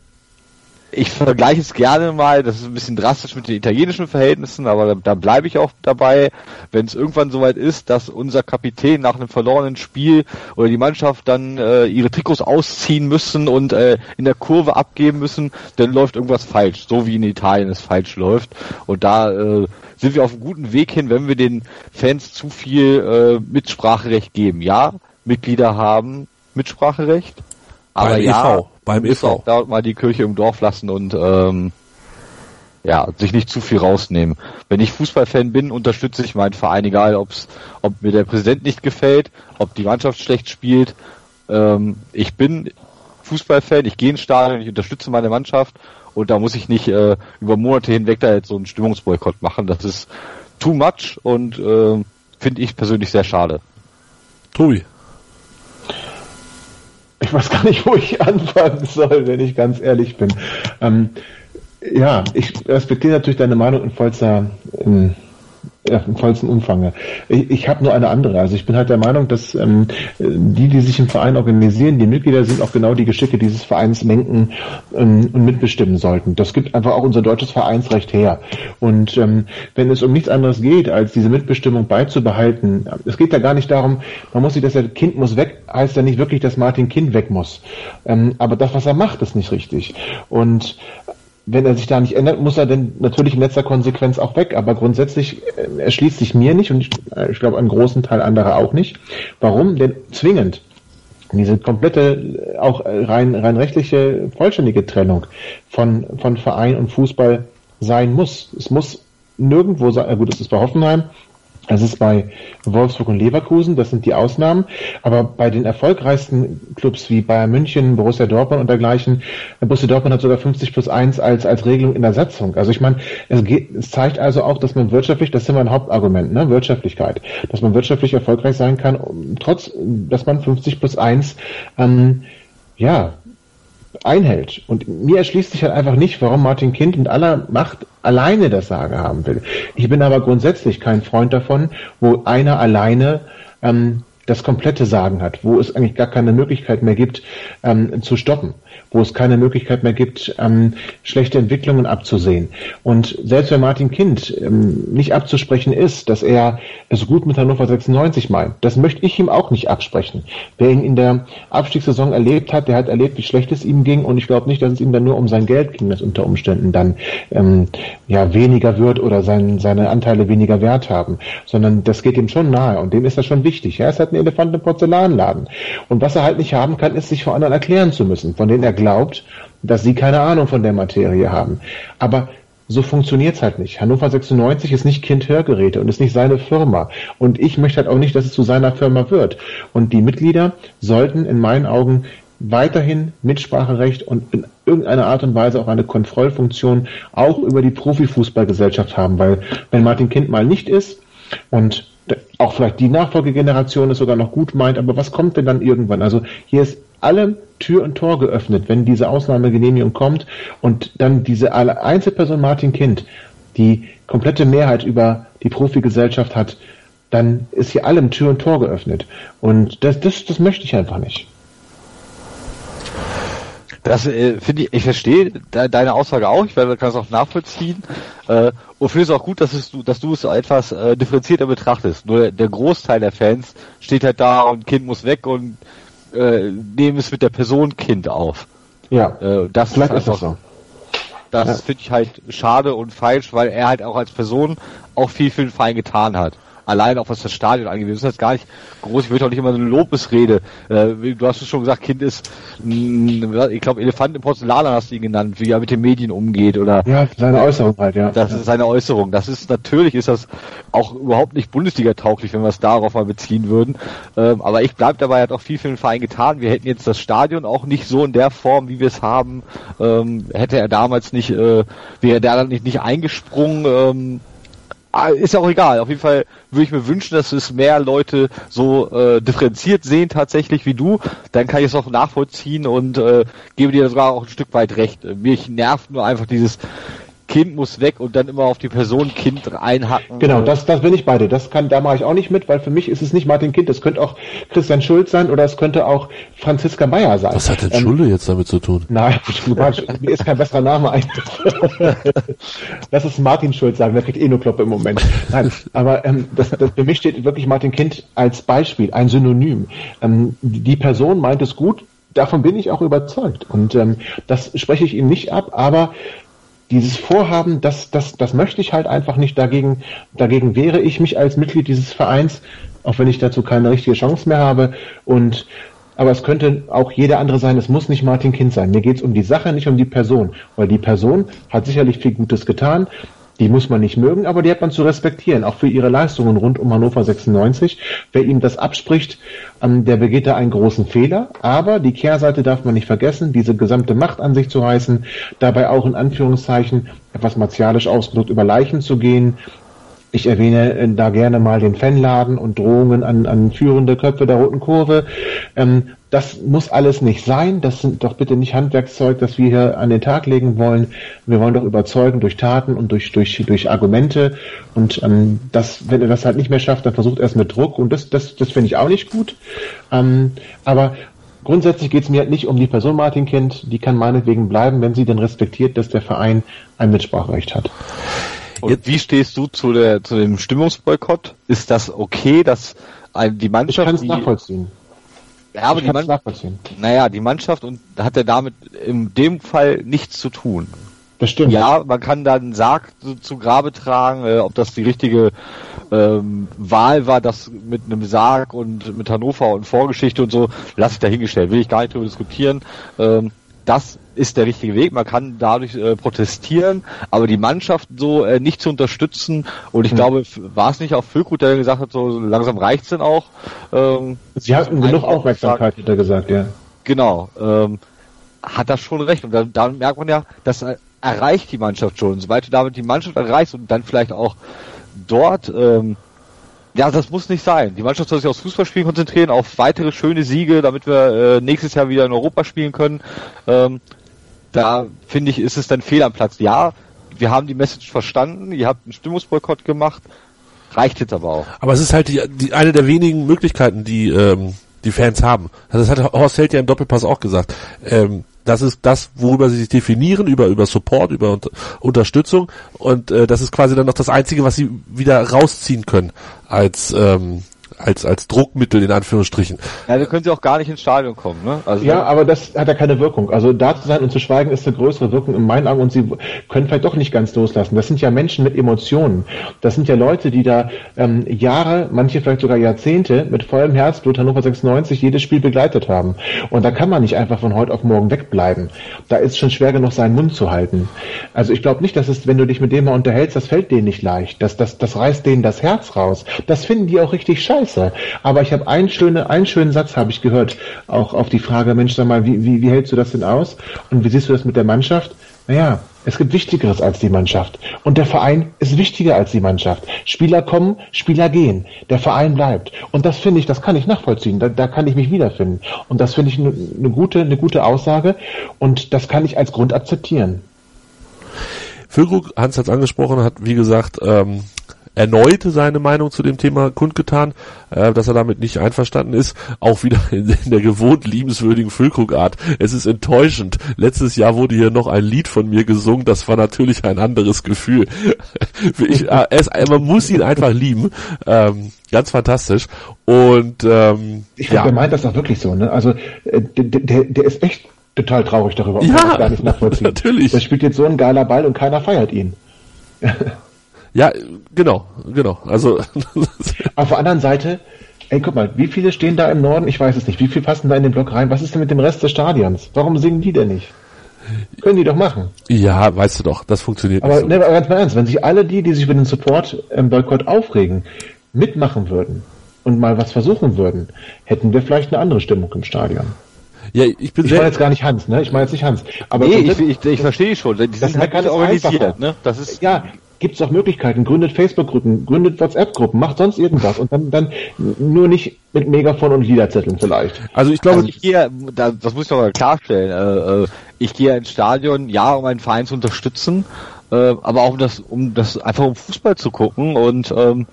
ich vergleiche es gerne mal, das ist ein bisschen drastisch mit den italienischen Verhältnissen, aber da, da bleibe ich auch dabei, wenn es irgendwann soweit ist, dass unser Kapitän nach einem verlorenen Spiel oder die Mannschaft dann äh, ihre Trikots ausziehen müssen und äh, in der Kurve abgeben müssen, dann läuft irgendwas falsch, so wie in Italien es falsch läuft. Und da äh, sind wir auf einem guten Weg hin, wenn wir den Fans zu viel äh, Mitspracherecht geben. Ja, Mitglieder haben Mitspracherecht, aber ja, EV. Beim EV. Auch da mal die Kirche im Dorf lassen und ähm, ja, sich nicht zu viel rausnehmen. Wenn ich Fußballfan bin, unterstütze ich meinen Verein, egal ob's, ob mir der Präsident nicht gefällt, ob die Mannschaft schlecht spielt. Ähm, ich bin Fußballfan, ich gehe ins Stadion, ich unterstütze meine Mannschaft und da muss ich nicht äh, über Monate hinweg da jetzt so einen Stimmungsboykott machen. Das ist too much und äh, finde ich persönlich sehr schade. Tobi. Ich weiß gar nicht, wo ich anfangen soll, wenn ich ganz ehrlich bin. Ähm, ja, ich respektiere natürlich deine Meinung in vollster, in, ja, im vollsten Umfange. Ich, ich habe nur eine andere. Also ich bin halt der Meinung, dass ähm, die, die sich im Verein organisieren, die Mitglieder sind auch genau die Geschicke dieses Vereins lenken ähm, und mitbestimmen sollten. Das gibt einfach auch unser deutsches Vereinsrecht her. Und ähm, wenn es um nichts anderes geht, als diese Mitbestimmung beizubehalten, es geht ja gar nicht darum, man muss sich, dass der Kind muss weg, heißt ja nicht wirklich, dass Martin Kind weg muss. Ähm, aber das, was er macht, ist nicht richtig. Und wenn er sich da nicht ändert, muss er denn natürlich in letzter Konsequenz auch weg. Aber grundsätzlich äh, erschließt sich mir nicht und ich, äh, ich glaube einen großen Teil anderer auch nicht. Warum? Denn zwingend diese komplette, äh, auch rein, rein rechtliche, vollständige Trennung von, von Verein und Fußball sein muss. Es muss nirgendwo sein, gut, es ist bei Hoffenheim, Das ist bei Wolfsburg und Leverkusen, das sind die Ausnahmen. Aber bei den erfolgreichsten Clubs wie Bayern München, Borussia Dortmund und dergleichen, Borussia Dortmund hat sogar 50 plus 1 als, als Regelung in der Satzung. Also ich meine, es, geht, es zeigt also auch, dass man wirtschaftlich, das ist immer ein Hauptargument, ne, Wirtschaftlichkeit, dass man wirtschaftlich erfolgreich sein kann, trotz, dass man 50 plus 1 ähm, ja, einhält. Und mir erschließt sich halt einfach nicht, warum Martin Kind mit aller Macht alleine das Sagen haben will. Ich bin aber grundsätzlich kein Freund davon, wo einer alleine ähm, das komplette Sagen hat, wo es eigentlich gar keine Möglichkeit mehr gibt, ähm, zu stoppen wo es keine Möglichkeit mehr gibt, ähm, schlechte Entwicklungen abzusehen. Und selbst wenn Martin Kind ähm, nicht abzusprechen ist, dass er es gut mit Hannover 96 meint, das möchte ich ihm auch nicht absprechen. Wer ihn in der Abstiegssaison erlebt hat, der hat erlebt, wie schlecht es ihm ging und ich glaube nicht, dass es ihm dann nur um sein Geld ging, das unter Umständen dann ähm, ja weniger wird oder sein, seine Anteile weniger Wert haben, sondern das geht ihm schon nahe und dem ist das schon wichtig. Er ist halt ein Elefant im Porzellanladen. Und was er halt nicht haben kann, ist sich vor anderen erklären zu müssen, von denen er glaubt, dass sie keine Ahnung von der Materie haben. Aber so funktioniert's halt nicht. Hannover 96 ist nicht Kind Hörgeräte und ist nicht seine Firma. Und ich möchte halt auch nicht, dass es zu seiner Firma wird. Und die Mitglieder sollten in meinen Augen weiterhin Mitspracherecht und in irgendeiner Art und Weise auch eine Kontrollfunktion auch über die Profifußballgesellschaft haben. Weil wenn Martin Kind mal nicht ist und auch vielleicht die Nachfolgegeneration es sogar noch gut meint, aber was kommt denn dann irgendwann? Also hier ist alle Tür und Tor geöffnet, wenn diese Ausnahmegenehmigung kommt und dann diese Einzelperson Martin Kind die komplette Mehrheit über die Profigesellschaft hat, dann ist hier allem Tür und Tor geöffnet. Und das, das, das möchte ich einfach nicht. Das äh, finde ich, ich verstehe de deine Aussage auch, ich kann es auch nachvollziehen. Äh, und finde es auch gut, dass, es, dass du es etwas äh, differenzierter betrachtest. Nur der Großteil der Fans steht halt da und Kind muss weg und äh, nehmen es mit der Person Kind auf. Ja. Äh, das Vielleicht ist einfach, so. Das ja. finde ich halt schade und falsch, weil er halt auch als Person auch viel für den Verein getan hat allein auch was das Stadion angeht. Wir müssen jetzt gar nicht groß, ich würde auch nicht immer so eine Lobesrede. Äh, du hast es schon gesagt, Kind ist, mh, ich glaube, Elefant im Porzellan hast du ihn genannt, wie er mit den Medien umgeht oder. Ja, seine Äußerung halt, ja. Das ist seine Äußerung. Das ist, natürlich ist das auch überhaupt nicht Bundesliga-tauglich, wenn wir es darauf mal beziehen würden. Ähm, aber ich bleib dabei, hat auch viel für den Verein getan. Wir hätten jetzt das Stadion auch nicht so in der Form, wie wir es haben. Ähm, hätte er damals nicht, äh, wäre der dann nicht, nicht eingesprungen, ähm, ist ja auch egal. Auf jeden Fall würde ich mir wünschen, dass es mehr Leute so äh, differenziert sehen tatsächlich wie du. Dann kann ich es auch nachvollziehen und äh, gebe dir sogar auch ein Stück weit recht. Mich nervt nur einfach dieses Kind muss weg und dann immer auf die Person Kind einhacken. Genau, das, das bin ich beide. Das kann, da mache ich auch nicht mit, weil für mich ist es nicht Martin Kind, es könnte auch Christian Schulz sein oder es könnte auch Franziska Meyer sein. Was hat denn ähm, Schulde jetzt damit zu tun? Nein, mir ist kein besserer Name ein. Lass es Martin Schulz sagen, der kriegt eh nur Kloppe im Moment. Nein, aber ähm, das, das, für mich steht wirklich Martin Kind als Beispiel, ein Synonym. Ähm, die Person meint es gut, davon bin ich auch überzeugt. Und ähm, das spreche ich ihm nicht ab, aber dieses Vorhaben, das, das, das möchte ich halt einfach nicht. Dagegen, dagegen wehre ich mich als Mitglied dieses Vereins, auch wenn ich dazu keine richtige Chance mehr habe. Und aber es könnte auch jeder andere sein, es muss nicht Martin Kind sein. Mir geht es um die Sache, nicht um die Person. Weil die Person hat sicherlich viel Gutes getan. Die muss man nicht mögen, aber die hat man zu respektieren, auch für ihre Leistungen rund um Hannover 96. Wer ihm das abspricht, ähm, der begeht da einen großen Fehler. Aber die Kehrseite darf man nicht vergessen, diese gesamte Macht an sich zu heißen, dabei auch in Anführungszeichen etwas martialisch ausgedrückt über Leichen zu gehen, ich erwähne äh, da gerne mal den Fanladen und Drohungen an, an führende Köpfe der Roten Kurve. Ähm, das muss alles nicht sein. Das sind doch bitte nicht Handwerkszeug, das wir hier an den Tag legen wollen. Wir wollen doch überzeugen durch Taten und durch, durch, durch Argumente. Und ähm, das, wenn er das halt nicht mehr schafft, dann versucht er es mit Druck. Und das, das, das finde ich auch nicht gut. Ähm, aber grundsätzlich geht es mir halt nicht um die Person Martin Kind. Die kann meinetwegen bleiben, wenn sie denn respektiert, dass der Verein ein Mitspracherecht hat. Und wie stehst du zu, der, zu dem Stimmungsboykott? Ist das okay, dass die Mannschaft... Ich kann es nachvollziehen. Ja, aber ich die Mannschaft, naja, die Mannschaft und hat ja damit in dem Fall nichts zu tun. Das stimmt. Ja, man kann da einen Sarg zu, zu Grabe tragen, äh, ob das die richtige ähm, Wahl war, das mit einem Sarg und mit Hannover und Vorgeschichte und so, lasse ich dahingestellt, will ich gar nicht drüber diskutieren. Ähm, das ist der richtige Weg. Man kann dadurch äh, protestieren, aber die Mannschaft so äh, nicht zu unterstützen. Und ich mhm. glaube, war es nicht auch Füllkrug, der gesagt hat, so langsam reicht's denn auch. Ähm, Sie hatten genug Aufmerksamkeit, hat er gesagt, ja. Genau. Ähm, hat das schon recht. Und dann, dann merkt man ja, das erreicht die Mannschaft schon. Sobald du damit die Mannschaft erreichst und dann vielleicht auch dort ähm, ja, das muss nicht sein. Die Mannschaft soll sich aufs Fußballspielen konzentrieren, auf weitere schöne Siege, damit wir äh, nächstes Jahr wieder in Europa spielen können. Ähm, da finde ich, ist es dann fehl am Platz. Ja, wir haben die Message verstanden, ihr habt einen Stimmungsboykott gemacht, reicht jetzt aber auch. Aber es ist halt die, die eine der wenigen Möglichkeiten, die ähm, die Fans haben. Also das hat Horst Held ja im Doppelpass auch gesagt. Ähm, das ist das, worüber sie sich definieren, über, über Support, über Unter Unterstützung. Und äh, das ist quasi dann noch das Einzige, was sie wieder rausziehen können als ähm, als, als Druckmittel in Anführungsstrichen. Ja, da können sie auch gar nicht ins Stadion kommen, ne? Also ja, aber das hat ja keine Wirkung. Also da zu sein und zu schweigen ist eine größere Wirkung in meinen Augen und sie können vielleicht doch nicht ganz loslassen. Das sind ja Menschen mit Emotionen. Das sind ja Leute, die da ähm, Jahre, manche vielleicht sogar Jahrzehnte mit vollem Herzblut Hannover 96 jedes Spiel begleitet haben. Und da kann man nicht einfach von heute auf morgen wegbleiben. Da ist schon schwer genug, seinen Mund zu halten. Also ich glaube nicht, dass es, wenn du dich mit dem mal unterhältst, das fällt denen nicht leicht. Das, das, das reißt denen das Herz raus. Das finden die auch richtig scheiße scheiße. Aber ich habe einen, schöne, einen schönen Satz habe ich gehört, auch auf die Frage, Mensch, sag mal, wie, wie, wie hältst du das denn aus? Und wie siehst du das mit der Mannschaft? Naja, es gibt Wichtigeres als die Mannschaft. Und der Verein ist wichtiger als die Mannschaft. Spieler kommen, Spieler gehen. Der Verein bleibt. Und das finde ich, das kann ich nachvollziehen. Da, da kann ich mich wiederfinden. Und das finde ich eine ne gute, eine gute Aussage. Und das kann ich als Grund akzeptieren. Füllkrug, Hans hat es angesprochen, hat wie gesagt ähm, erneut seine Meinung zu dem Thema kundgetan, äh, dass er damit nicht einverstanden ist. Auch wieder in, in der gewohnt liebenswürdigen Füllkrugart. Es ist enttäuschend. Letztes Jahr wurde hier noch ein Lied von mir gesungen. Das war natürlich ein anderes Gefühl. ich, äh, es, man muss ihn einfach lieben. Ähm, ganz fantastisch. Und ähm, ich ja. meint das auch wirklich so. Ne? Also äh, der, der, der ist echt total traurig darüber. Ja, kann gar nicht nachvollziehen. Natürlich. Der spielt jetzt so ein geiler Ball und keiner feiert ihn. Ja, genau, genau. Also. Auf der anderen Seite, ey, guck mal, wie viele stehen da im Norden? Ich weiß es nicht. Wie viele passen da in den Block rein? Was ist denn mit dem Rest des Stadions? Warum singen die denn nicht? Können die doch machen. Ja, weißt du doch, das funktioniert aber, nicht. So. Ne, aber ganz mal ernst, wenn sich alle die, die sich über den Support im Boykott aufregen, mitmachen würden und mal was versuchen würden, hätten wir vielleicht eine andere Stimmung im Stadion. Ja, ich bin ich meine jetzt gar nicht Hans, ne? Ich meine jetzt nicht Hans. Aber nee, ich, ich, ich verstehe schon. Die sind halt ganz organisiert, ne? Das ist ja gibt es auch Möglichkeiten. Gründet Facebook-Gruppen, gründet WhatsApp-Gruppen, macht sonst irgendwas und dann, dann nur nicht mit Megafon und Liederzetteln vielleicht. Also ich glaube, also ich gehe, das muss ich doch mal klarstellen, äh, äh, ich gehe ins Stadion, ja, um einen Verein zu unterstützen, äh, aber auch um das, um das einfach um Fußball zu gucken und ähm,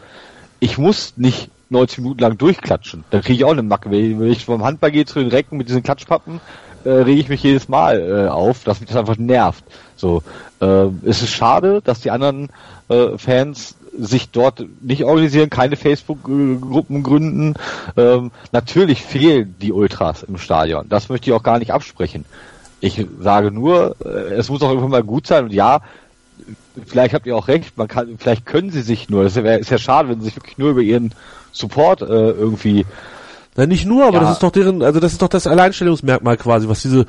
ich muss nicht 90 Minuten lang durchklatschen. Da kriege ich auch eine Macke. Wenn ich vom Handball gehe zu den Recken mit diesen Klatschpappen, äh, rege ich mich jedes Mal äh, auf, dass mich das einfach nervt. So, äh, es ist schade, dass die anderen äh, Fans sich dort nicht organisieren, keine Facebook-Gruppen gründen. Ähm, natürlich fehlen die Ultras im Stadion. Das möchte ich auch gar nicht absprechen. Ich sage nur, äh, es muss auch irgendwann mal gut sein und ja, vielleicht habt ihr auch recht, man kann, vielleicht können sie sich nur, das ist ja schade, wenn sie sich wirklich nur über ihren Support äh, irgendwie na, nicht nur, aber ja. das ist doch deren, also das ist doch das Alleinstellungsmerkmal quasi, was diese,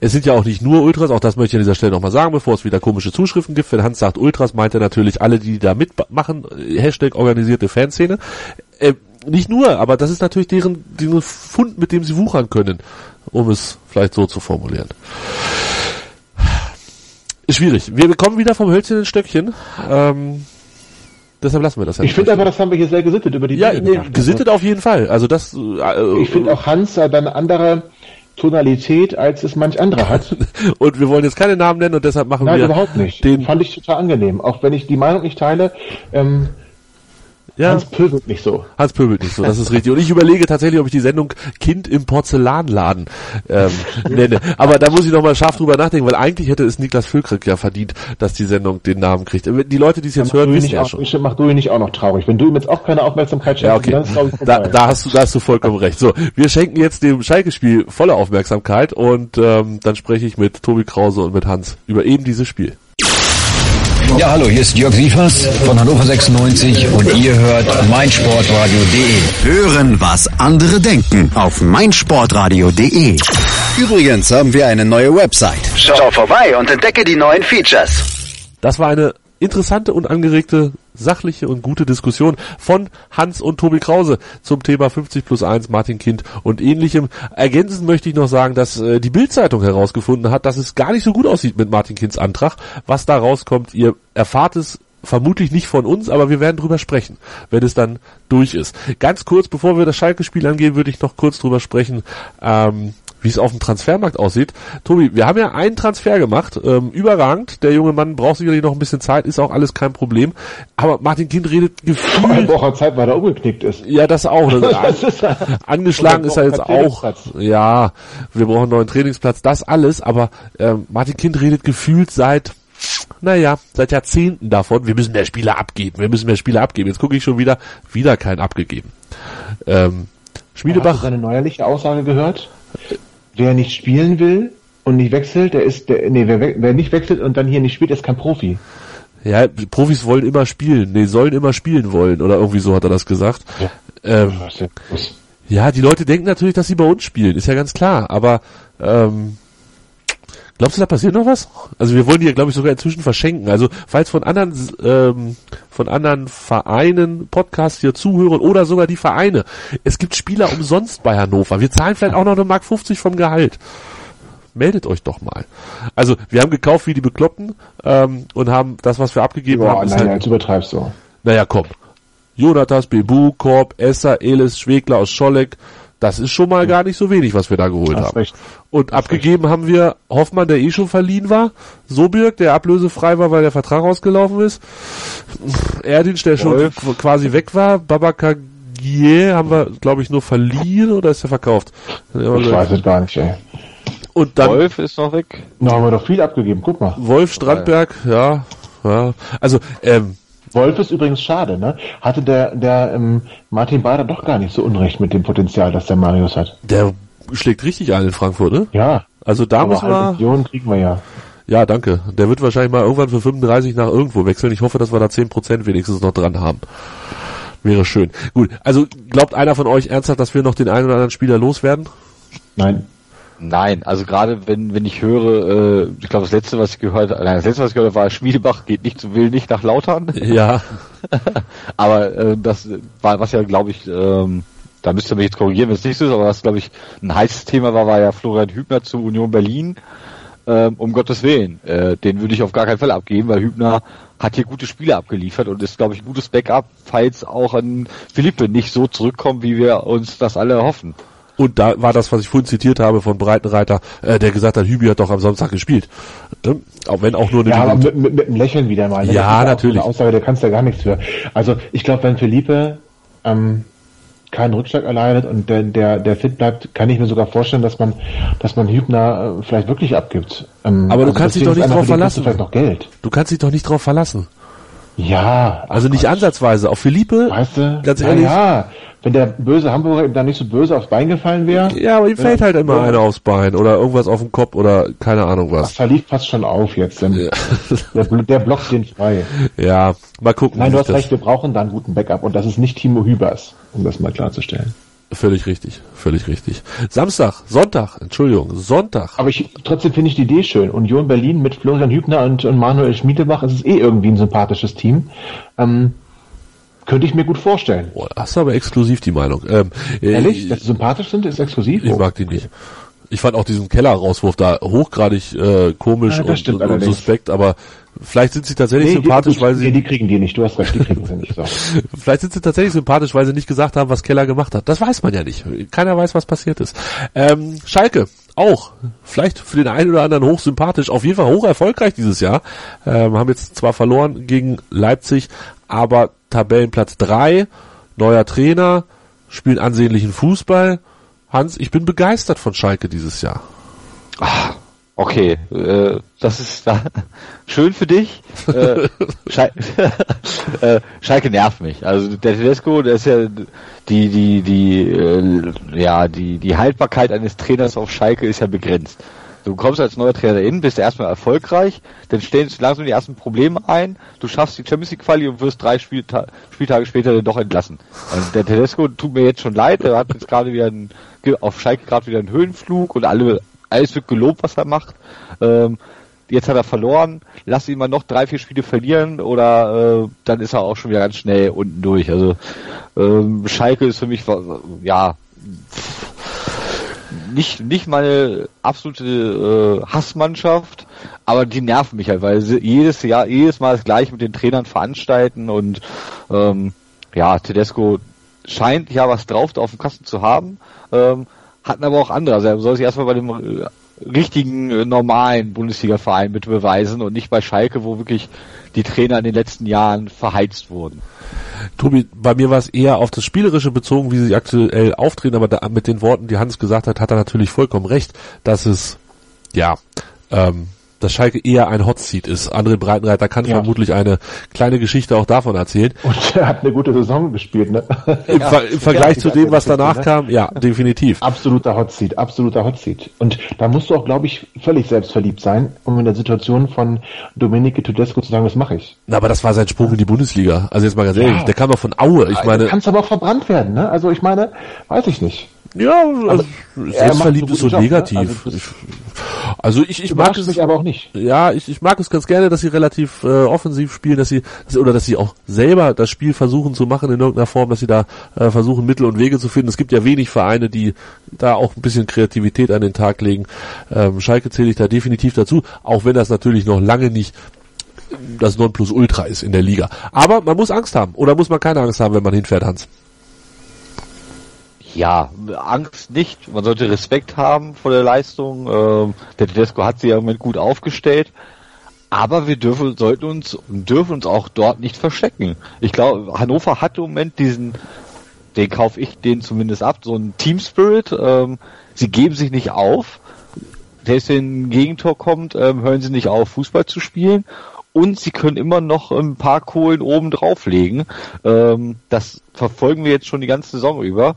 es sind ja auch nicht nur Ultras, auch das möchte ich an dieser Stelle nochmal sagen, bevor es wieder komische Zuschriften gibt. Wenn Hans sagt Ultras, meint er natürlich alle, die da mitmachen, Hashtag organisierte Fanszene. Äh, nicht nur, aber das ist natürlich deren, deren Fund, mit dem sie wuchern können, um es vielleicht so zu formulieren. Schwierig. Wir bekommen wieder vom Hölzchen ein Stöckchen. Ähm, Deshalb lassen wir das ja. Ich finde aber, das haben wir hier sehr gesittet über die Ja, nee, gesittet auf jeden Fall. Also das. Äh, ich finde auch Hans hat eine andere Tonalität, als es manch anderer hat. und wir wollen jetzt keine Namen nennen und deshalb machen Nein, wir. Nein, überhaupt nicht. Den fand ich total angenehm. Auch wenn ich die Meinung nicht teile, ähm, ja. Hans pöbelt nicht so. Hans pöbelt nicht so, das ist richtig. Und ich überlege tatsächlich, ob ich die Sendung Kind im Porzellanladen ähm, nenne. Aber da muss ich nochmal scharf drüber nachdenken, weil eigentlich hätte es Niklas Füllkrug ja verdient, dass die Sendung den Namen kriegt. Die Leute, die es jetzt hören, wissen ja auch, schon. Ich mach du ihn nicht auch noch traurig. Wenn du ihm jetzt auch keine Aufmerksamkeit schenkst, ja, okay. dann ist da, da hast du, da hast du vollkommen recht. So, wir schenken jetzt dem Schalke-Spiel volle Aufmerksamkeit und ähm, dann spreche ich mit Tobi Krause und mit Hans über eben dieses Spiel. Ja, hallo, hier ist Jörg Sievers von Hannover 96 und ihr hört meinsportradio.de. Hören, was andere denken auf meinsportradio.de. Übrigens haben wir eine neue Website. Schau vorbei und entdecke die neuen Features. Das war eine interessante und angeregte, sachliche und gute Diskussion von Hans und Tobi Krause zum Thema 50 plus 1, Martin Kind und ähnlichem. Ergänzend möchte ich noch sagen, dass äh, die Bildzeitung herausgefunden hat, dass es gar nicht so gut aussieht mit Martin Kinds Antrag. Was da rauskommt, ihr erfahrt es vermutlich nicht von uns, aber wir werden drüber sprechen, wenn es dann durch ist. Ganz kurz, bevor wir das Schalke-Spiel angehen, würde ich noch kurz drüber sprechen, ähm, wie es auf dem Transfermarkt aussieht. Tobi, wir haben ja einen Transfer gemacht, ähm, überragend. Der junge Mann braucht sicherlich noch ein bisschen Zeit, ist auch alles kein Problem. Aber Martin Kind redet gefühlt... Eine Woche Zeit, weil er umgeknickt ist. Ja, das auch. Das ist, angeschlagen ist er jetzt auch. Ja, wir brauchen einen neuen Trainingsplatz, das alles. Aber ähm, Martin Kind redet gefühlt seit naja, seit Jahrzehnten davon, wir müssen mehr Spieler abgeben, wir müssen mehr Spieler abgeben. Jetzt gucke ich schon wieder, wieder kein abgegeben. Ähm, Schmiedebach. Hast du seine neuerliche Aussage gehört? Wer nicht spielen will und nicht wechselt, der ist, der, nee, wer, wer nicht wechselt und dann hier nicht spielt, ist kein Profi. Ja, Profis wollen immer spielen, nee, sollen immer spielen wollen, oder irgendwie so hat er das gesagt. Ja, ähm, ja die Leute denken natürlich, dass sie bei uns spielen, ist ja ganz klar, aber ähm, Glaubst du, da passiert noch was? Also wir wollen die ja, glaube ich, sogar inzwischen verschenken. Also falls von anderen ähm, von anderen Vereinen Podcasts hier zuhören oder sogar die Vereine, es gibt Spieler umsonst bei Hannover. Wir zahlen vielleicht auch noch eine Mark 50 vom Gehalt. Meldet euch doch mal. Also wir haben gekauft wie die Bekloppten ähm, und haben das, was wir abgegeben Boah, haben. Nein, halt, jetzt übertreibst du. Naja, komm. Jonatas, Bebu, Korb, Esser, Elis, Schwegler aus Scholleck, das ist schon mal gar nicht so wenig, was wir da geholt haben. Recht. Und abgegeben recht. haben wir Hoffmann, der eh schon verliehen war, Sobirk, der ablösefrei war, weil der Vertrag ausgelaufen ist, Erdinch, der schon quasi weg war, Babakagier haben wir, glaube ich, nur verliehen oder ist er verkauft? Ich weiß es gar nicht, ey. Und dann, Wolf ist noch weg. Da haben wir doch viel abgegeben, guck mal. Wolf, Strandberg, ja, ja. Also, ähm, Wolf ist übrigens schade, ne? Hatte der, der ähm, Martin Bader doch gar nicht so unrecht mit dem Potenzial, das der Marius hat. Der schlägt richtig ein in Frankfurt, ne? Ja. Also da muss man. Millionen kriegen wir ja. Ja, danke. Der wird wahrscheinlich mal irgendwann für 35 nach irgendwo wechseln. Ich hoffe, dass wir da 10% wenigstens noch dran haben. Wäre schön. Gut, also glaubt einer von euch ernsthaft, dass wir noch den einen oder anderen Spieler loswerden? Nein. Nein, also gerade wenn wenn ich höre, äh, ich glaube das letzte, was ich gehört, nein, das letzte, was ich gehört habe, war Schmiedebach geht nicht zu will nicht nach Lautern. Ja. aber äh, das war was ja, glaube ich, ähm, da müsst ihr mich jetzt korrigieren, wenn es nicht so ist, aber was glaube ich ein heißes Thema war, war ja Florian Hübner zu Union Berlin. Ähm, um Gottes Willen, äh, den würde ich auf gar keinen Fall abgeben, weil Hübner hat hier gute Spiele abgeliefert und ist, glaube ich, ein gutes Backup, falls auch an Philippe nicht so zurückkommt, wie wir uns das alle hoffen. Und da war das, was ich vorhin zitiert habe von Breitenreiter, äh, der gesagt hat, Hübi hat doch am Samstag gespielt. Ähm, auch wenn auch nur eine Ja, aber mit, mit, mit einem Lächeln wieder mal. Ne? Ja, natürlich. Eine Aussage, der kannst ja gar nichts für. Also ich glaube, wenn Felipe ähm, keinen Rückschlag erleidet und der, der, der fit bleibt, kann ich mir sogar vorstellen, dass man, dass man Hübner äh, vielleicht wirklich abgibt. Ähm, aber du also kannst dich doch nicht drauf verlassen. Du kannst dich doch nicht drauf verlassen. Ja. Also nicht Gott. ansatzweise. Auf Philippe, weißt du, ganz ehrlich. Ja, wenn der böse Hamburger ihm dann nicht so böse aufs Bein gefallen wäre. Ja, aber ihm fällt halt immer ja. einer aufs Bein oder irgendwas auf den Kopf oder keine Ahnung was. Das verlief fast schon auf jetzt. Denn ja. der, der blockt den frei. Ja, mal gucken. Nein, du hast recht, wir brauchen da einen guten Backup und das ist nicht Timo Hübers, um das mal klarzustellen. Völlig richtig, völlig richtig. Samstag, Sonntag, Entschuldigung, Sonntag. Aber ich, trotzdem finde ich die Idee schön. Union Berlin mit Florian Hübner und, und Manuel Schmiedebach, es ist eh irgendwie ein sympathisches Team. Ähm, könnte ich mir gut vorstellen. Boah, hast du aber exklusiv die Meinung. Ähm, Ehrlich? Äh, Dass sie sympathisch sind, ist exklusiv? Ich mag die nicht. Ich fand auch diesen Keller-Rauswurf da hochgradig äh, komisch ja, und, und, suspekt, aber vielleicht sind sie tatsächlich nee, sympathisch, die, weil sie... Nee, die kriegen die nicht, du hast recht, die kriegen sie nicht. So. vielleicht sind sie tatsächlich sympathisch, weil sie nicht gesagt haben, was Keller gemacht hat. Das weiß man ja nicht. Keiner weiß, was passiert ist. Ähm, Schalke, auch vielleicht für den einen oder anderen hochsympathisch, auf jeden Fall hoch erfolgreich dieses Jahr. Ähm, haben jetzt zwar verloren gegen Leipzig, aber Tabellenplatz drei, neuer Trainer, spielen ansehnlichen Fußball Hans, ich bin begeistert von Schalke dieses Jahr. Ach, okay, äh, das ist da schön für dich. Äh, Schal äh, Schalke nervt mich. Also der Tedesco, der ist ja die die die äh, ja die die Haltbarkeit eines Trainers auf Schalke ist ja begrenzt. Du kommst als neuer Trainer in, bist erstmal erfolgreich, dann stehen langsam die ersten Probleme ein, du schaffst die Champions League Quali und wirst drei Spielta Spieltage später dann doch entlassen. Also der Tedesco tut mir jetzt schon leid, der hat jetzt gerade wieder einen, auf Schalke gerade wieder einen Höhenflug und alle alles wird gelobt, was er macht. Ähm, jetzt hat er verloren, lass ihn mal noch drei, vier Spiele verlieren oder äh, dann ist er auch schon wieder ganz schnell unten durch. Also ähm, Schalke ist für mich ja nicht nicht meine absolute äh, Hassmannschaft, aber die nerven mich halt, weil sie jedes Jahr, jedes Mal das gleiche mit den Trainern veranstalten und ähm, ja, Tedesco scheint ja was drauf auf dem Kasten zu haben, ähm, hatten aber auch andere. Also er soll sich erstmal bei dem äh, richtigen, äh, normalen Bundesliga-Verein bitte beweisen und nicht bei Schalke, wo wirklich die Trainer in den letzten Jahren verheizt wurden. Tobi, bei mir war es eher auf das Spielerische bezogen, wie sie aktuell auftreten, aber da, mit den Worten, die Hans gesagt hat, hat er natürlich vollkommen recht, dass es, ja, ähm, dass Schalke eher ein Hotseat ist. André Breitenreiter kann ja. vermutlich eine kleine Geschichte auch davon erzählen. Und er hat eine gute Saison gespielt, ne? Im, ja, Ver im Vergleich ja, zu dem, was danach ne? kam, ja, definitiv. Absoluter Hotseat, absoluter Hotseat. Und da musst du auch, glaube ich, völlig selbstverliebt sein, um in der Situation von Domenico Tedesco zu sagen, das mache ich. Na, aber das war sein Sprung in die Bundesliga. Also jetzt mal ganz ehrlich, der kam doch von Aue. Ich meine, kannst aber auch verbrannt werden, ne? Also ich meine, weiß ich nicht. Ja, also, selbstverliebt ist so Job, negativ. Ne? Also, ich, ich mag es mich aber auch nicht. Ja, ich, ich mag es ganz gerne, dass sie relativ äh, offensiv spielen, dass sie dass, oder dass sie auch selber das Spiel versuchen zu machen in irgendeiner Form, dass sie da äh, versuchen Mittel und Wege zu finden. Es gibt ja wenig Vereine, die da auch ein bisschen Kreativität an den Tag legen. Ähm, Schalke zähle ich da definitiv dazu, auch wenn das natürlich noch lange nicht das Nonplusultra ist in der Liga. Aber man muss Angst haben oder muss man keine Angst haben, wenn man hinfährt, Hans? Ja, Angst nicht. Man sollte Respekt haben vor der Leistung. Ähm, der Tedesco hat sie ja im Moment gut aufgestellt. Aber wir dürfen, sollten uns, dürfen uns auch dort nicht verstecken. Ich glaube, Hannover hat im Moment diesen, den kaufe ich den zumindest ab, so einen Team Spirit. Ähm, sie geben sich nicht auf. Selbst wenn ein Gegentor kommt, ähm, hören sie nicht auf, Fußball zu spielen und sie können immer noch ein paar Kohlen oben drauflegen. Ähm, das verfolgen wir jetzt schon die ganze Saison über.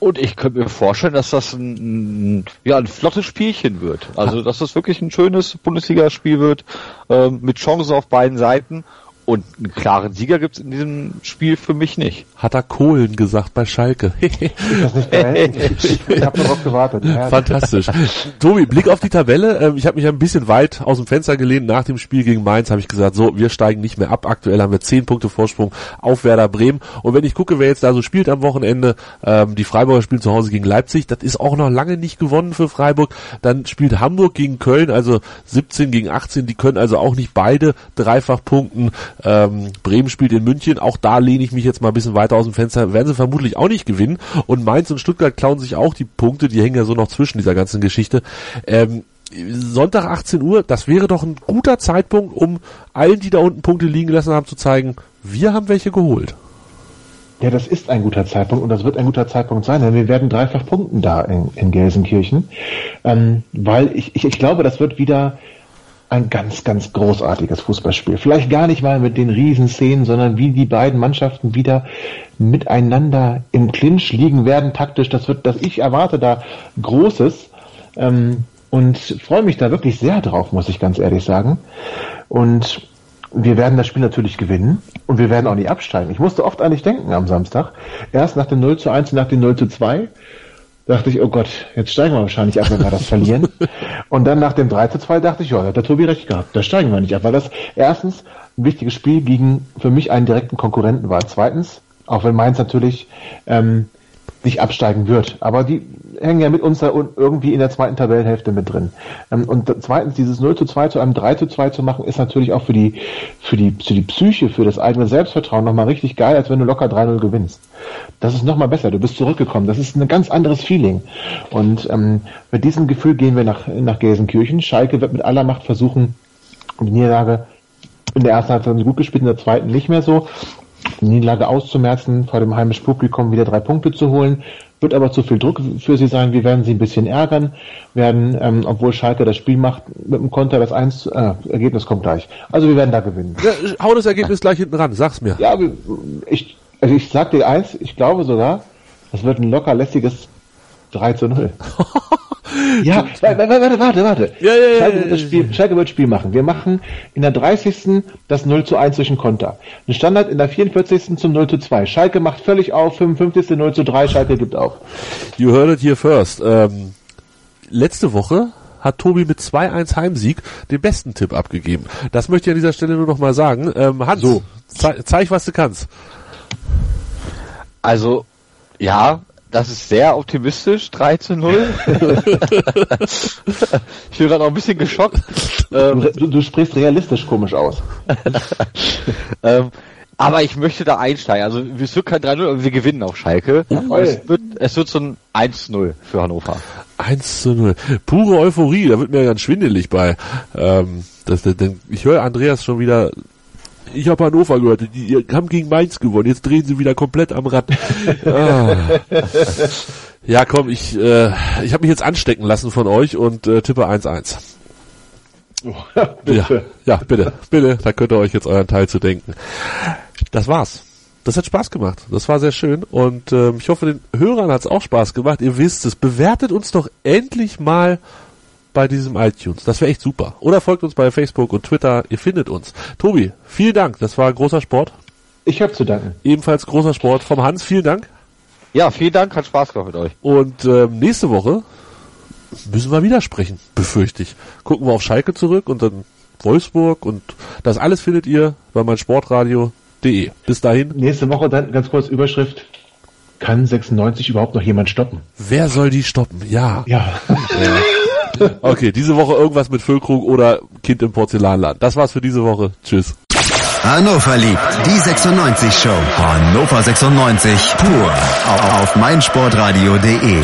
Und ich könnte mir vorstellen, dass das ein, ja, ein flottes Spielchen wird. Also, dass das wirklich ein schönes Bundesligaspiel wird, ähm, mit Chancen auf beiden Seiten. Und einen klaren Sieger gibt's in diesem Spiel für mich nicht. Hat er Kohlen gesagt bei Schalke. ist das nicht geil? Ich, ich habe darauf gewartet. Ja. Fantastisch. Tobi, Blick auf die Tabelle. Ähm, ich habe mich ein bisschen weit aus dem Fenster gelehnt. Nach dem Spiel gegen Mainz habe ich gesagt, so, wir steigen nicht mehr ab. Aktuell haben wir zehn Punkte Vorsprung auf Werder Bremen. Und wenn ich gucke, wer jetzt da so spielt am Wochenende, ähm, die Freiburger spielen zu Hause gegen Leipzig. Das ist auch noch lange nicht gewonnen für Freiburg. Dann spielt Hamburg gegen Köln, also 17 gegen 18. Die können also auch nicht beide dreifach punkten. Ähm, Bremen spielt in München, auch da lehne ich mich jetzt mal ein bisschen weiter aus dem Fenster, werden sie vermutlich auch nicht gewinnen. Und Mainz und Stuttgart klauen sich auch die Punkte, die hängen ja so noch zwischen dieser ganzen Geschichte. Ähm, Sonntag 18 Uhr, das wäre doch ein guter Zeitpunkt, um allen, die da unten Punkte liegen gelassen haben, zu zeigen, wir haben welche geholt. Ja, das ist ein guter Zeitpunkt und das wird ein guter Zeitpunkt sein, denn wir werden dreifach punkten da in, in Gelsenkirchen, ähm, weil ich, ich, ich glaube, das wird wieder ein ganz, ganz großartiges Fußballspiel. Vielleicht gar nicht mal mit den Riesenszenen, sondern wie die beiden Mannschaften wieder miteinander im Clinch liegen werden taktisch. Das wird, dass ich erwarte da Großes ähm, und freue mich da wirklich sehr drauf, muss ich ganz ehrlich sagen. Und wir werden das Spiel natürlich gewinnen und wir werden auch nicht absteigen. Ich musste oft eigentlich denken am Samstag. Erst nach dem 0 zu 1 und nach dem 0 zu 2 dachte ich, oh Gott, jetzt steigen wir wahrscheinlich ab, wenn wir das verlieren. Und dann nach dem 3 zu 2 dachte ich, ja, hat der Tobi recht gehabt, da steigen wir nicht ab, weil das erstens ein wichtiges Spiel gegen für mich einen direkten Konkurrenten war. Zweitens, auch wenn Mainz natürlich ähm, nicht absteigen wird. Aber die hängen ja mit uns da irgendwie in der zweiten Tabellenhälfte mit drin. Ähm, und zweitens, dieses 0 zu 2 zu einem 3 zu 2 zu machen, ist natürlich auch für die, für die, für die Psyche, für das eigene Selbstvertrauen nochmal richtig geil, als wenn du locker 3-0 gewinnst. Das ist nochmal besser. Du bist zurückgekommen. Das ist ein ganz anderes Feeling. Und ähm, mit diesem Gefühl gehen wir nach, nach Gelsenkirchen. Schalke wird mit aller Macht versuchen, die Niederlage in der ersten Halbzeit gut gespielt, in der zweiten nicht mehr so die Niederlage auszumerzen, vor dem heimischen Publikum wieder drei Punkte zu holen. Wird aber zu viel Druck für sie sein. Wir werden sie ein bisschen ärgern, werden, ähm, obwohl Schalke das Spiel macht, mit dem Konter das 1, äh, Ergebnis kommt gleich. Also wir werden da gewinnen. Ja, hau das Ergebnis gleich hinten ran, sag's mir. Ja, ich, also ich sag dir eins, ich glaube sogar, das wird ein locker lässiges 3 zu 0. ja, warte, warte, warte, warte. Ja, ja, Schalke, wird das Spiel, Schalke wird Spiel machen. Wir machen in der 30. das 0 zu 1 zwischen Konter. Ein Standard in der 44. zum 0 zu 2. Schalke macht völlig auf, 55. 0 zu 3, Schalke gibt auf. You heard it here first. Ähm, letzte Woche hat Tobi mit 2-1 Heimsieg den besten Tipp abgegeben. Das möchte ich an dieser Stelle nur noch mal sagen. Ähm, Hans, So. zei zeig, was du kannst. Also, ja, das ist sehr optimistisch, 3 zu 0. ich bin gerade auch ein bisschen geschockt. Ähm, Du, du sprichst realistisch komisch aus. ähm, aber ich möchte da einsteigen. Also es wird kein 3-0, aber wir gewinnen auf Schalke. Es, wird, es wird so ein 1-0 für Hannover. 1 zu 0. Pure Euphorie, da wird mir ganz schwindelig bei. Ähm, das, das, denn ich höre Andreas schon wieder. Ich habe Hannover gehört, die, haben gegen Mainz gewonnen, jetzt drehen sie wieder komplett am Rad. ah. Ja, komm, ich, äh, ich habe mich jetzt anstecken lassen von euch und äh, tippe 1-1. Ja, Bitte. ja, bitte, bitte, da könnt ihr euch jetzt euren Teil zu denken. Das war's. Das hat Spaß gemacht. Das war sehr schön und ähm, ich hoffe, den Hörern hat's auch Spaß gemacht. Ihr wisst es. Bewertet uns doch endlich mal bei diesem iTunes. Das wäre echt super. Oder folgt uns bei Facebook und Twitter. Ihr findet uns. Tobi, vielen Dank. Das war großer Sport. Ich habe zu danken. Ebenfalls großer Sport vom Hans. Vielen Dank. Ja, vielen Dank, hat Spaß gemacht mit euch. Und ähm, nächste Woche müssen wir wieder sprechen, befürchte ich. Gucken wir auf Schalke zurück und dann Wolfsburg und das alles findet ihr bei meinsportradio.de. Bis dahin, Nächste Woche dann ganz kurz Überschrift. Kann 96 überhaupt noch jemand stoppen? wer soll die stoppen? Ja. Ja. Okay, diese Woche irgendwas mit Füllkrug oder Kind im Porzellanladen. Das war's für diese Woche. Tschüss. Hannover liebt die 96 Show. Hannover 96 pur auf meinsportradio.de.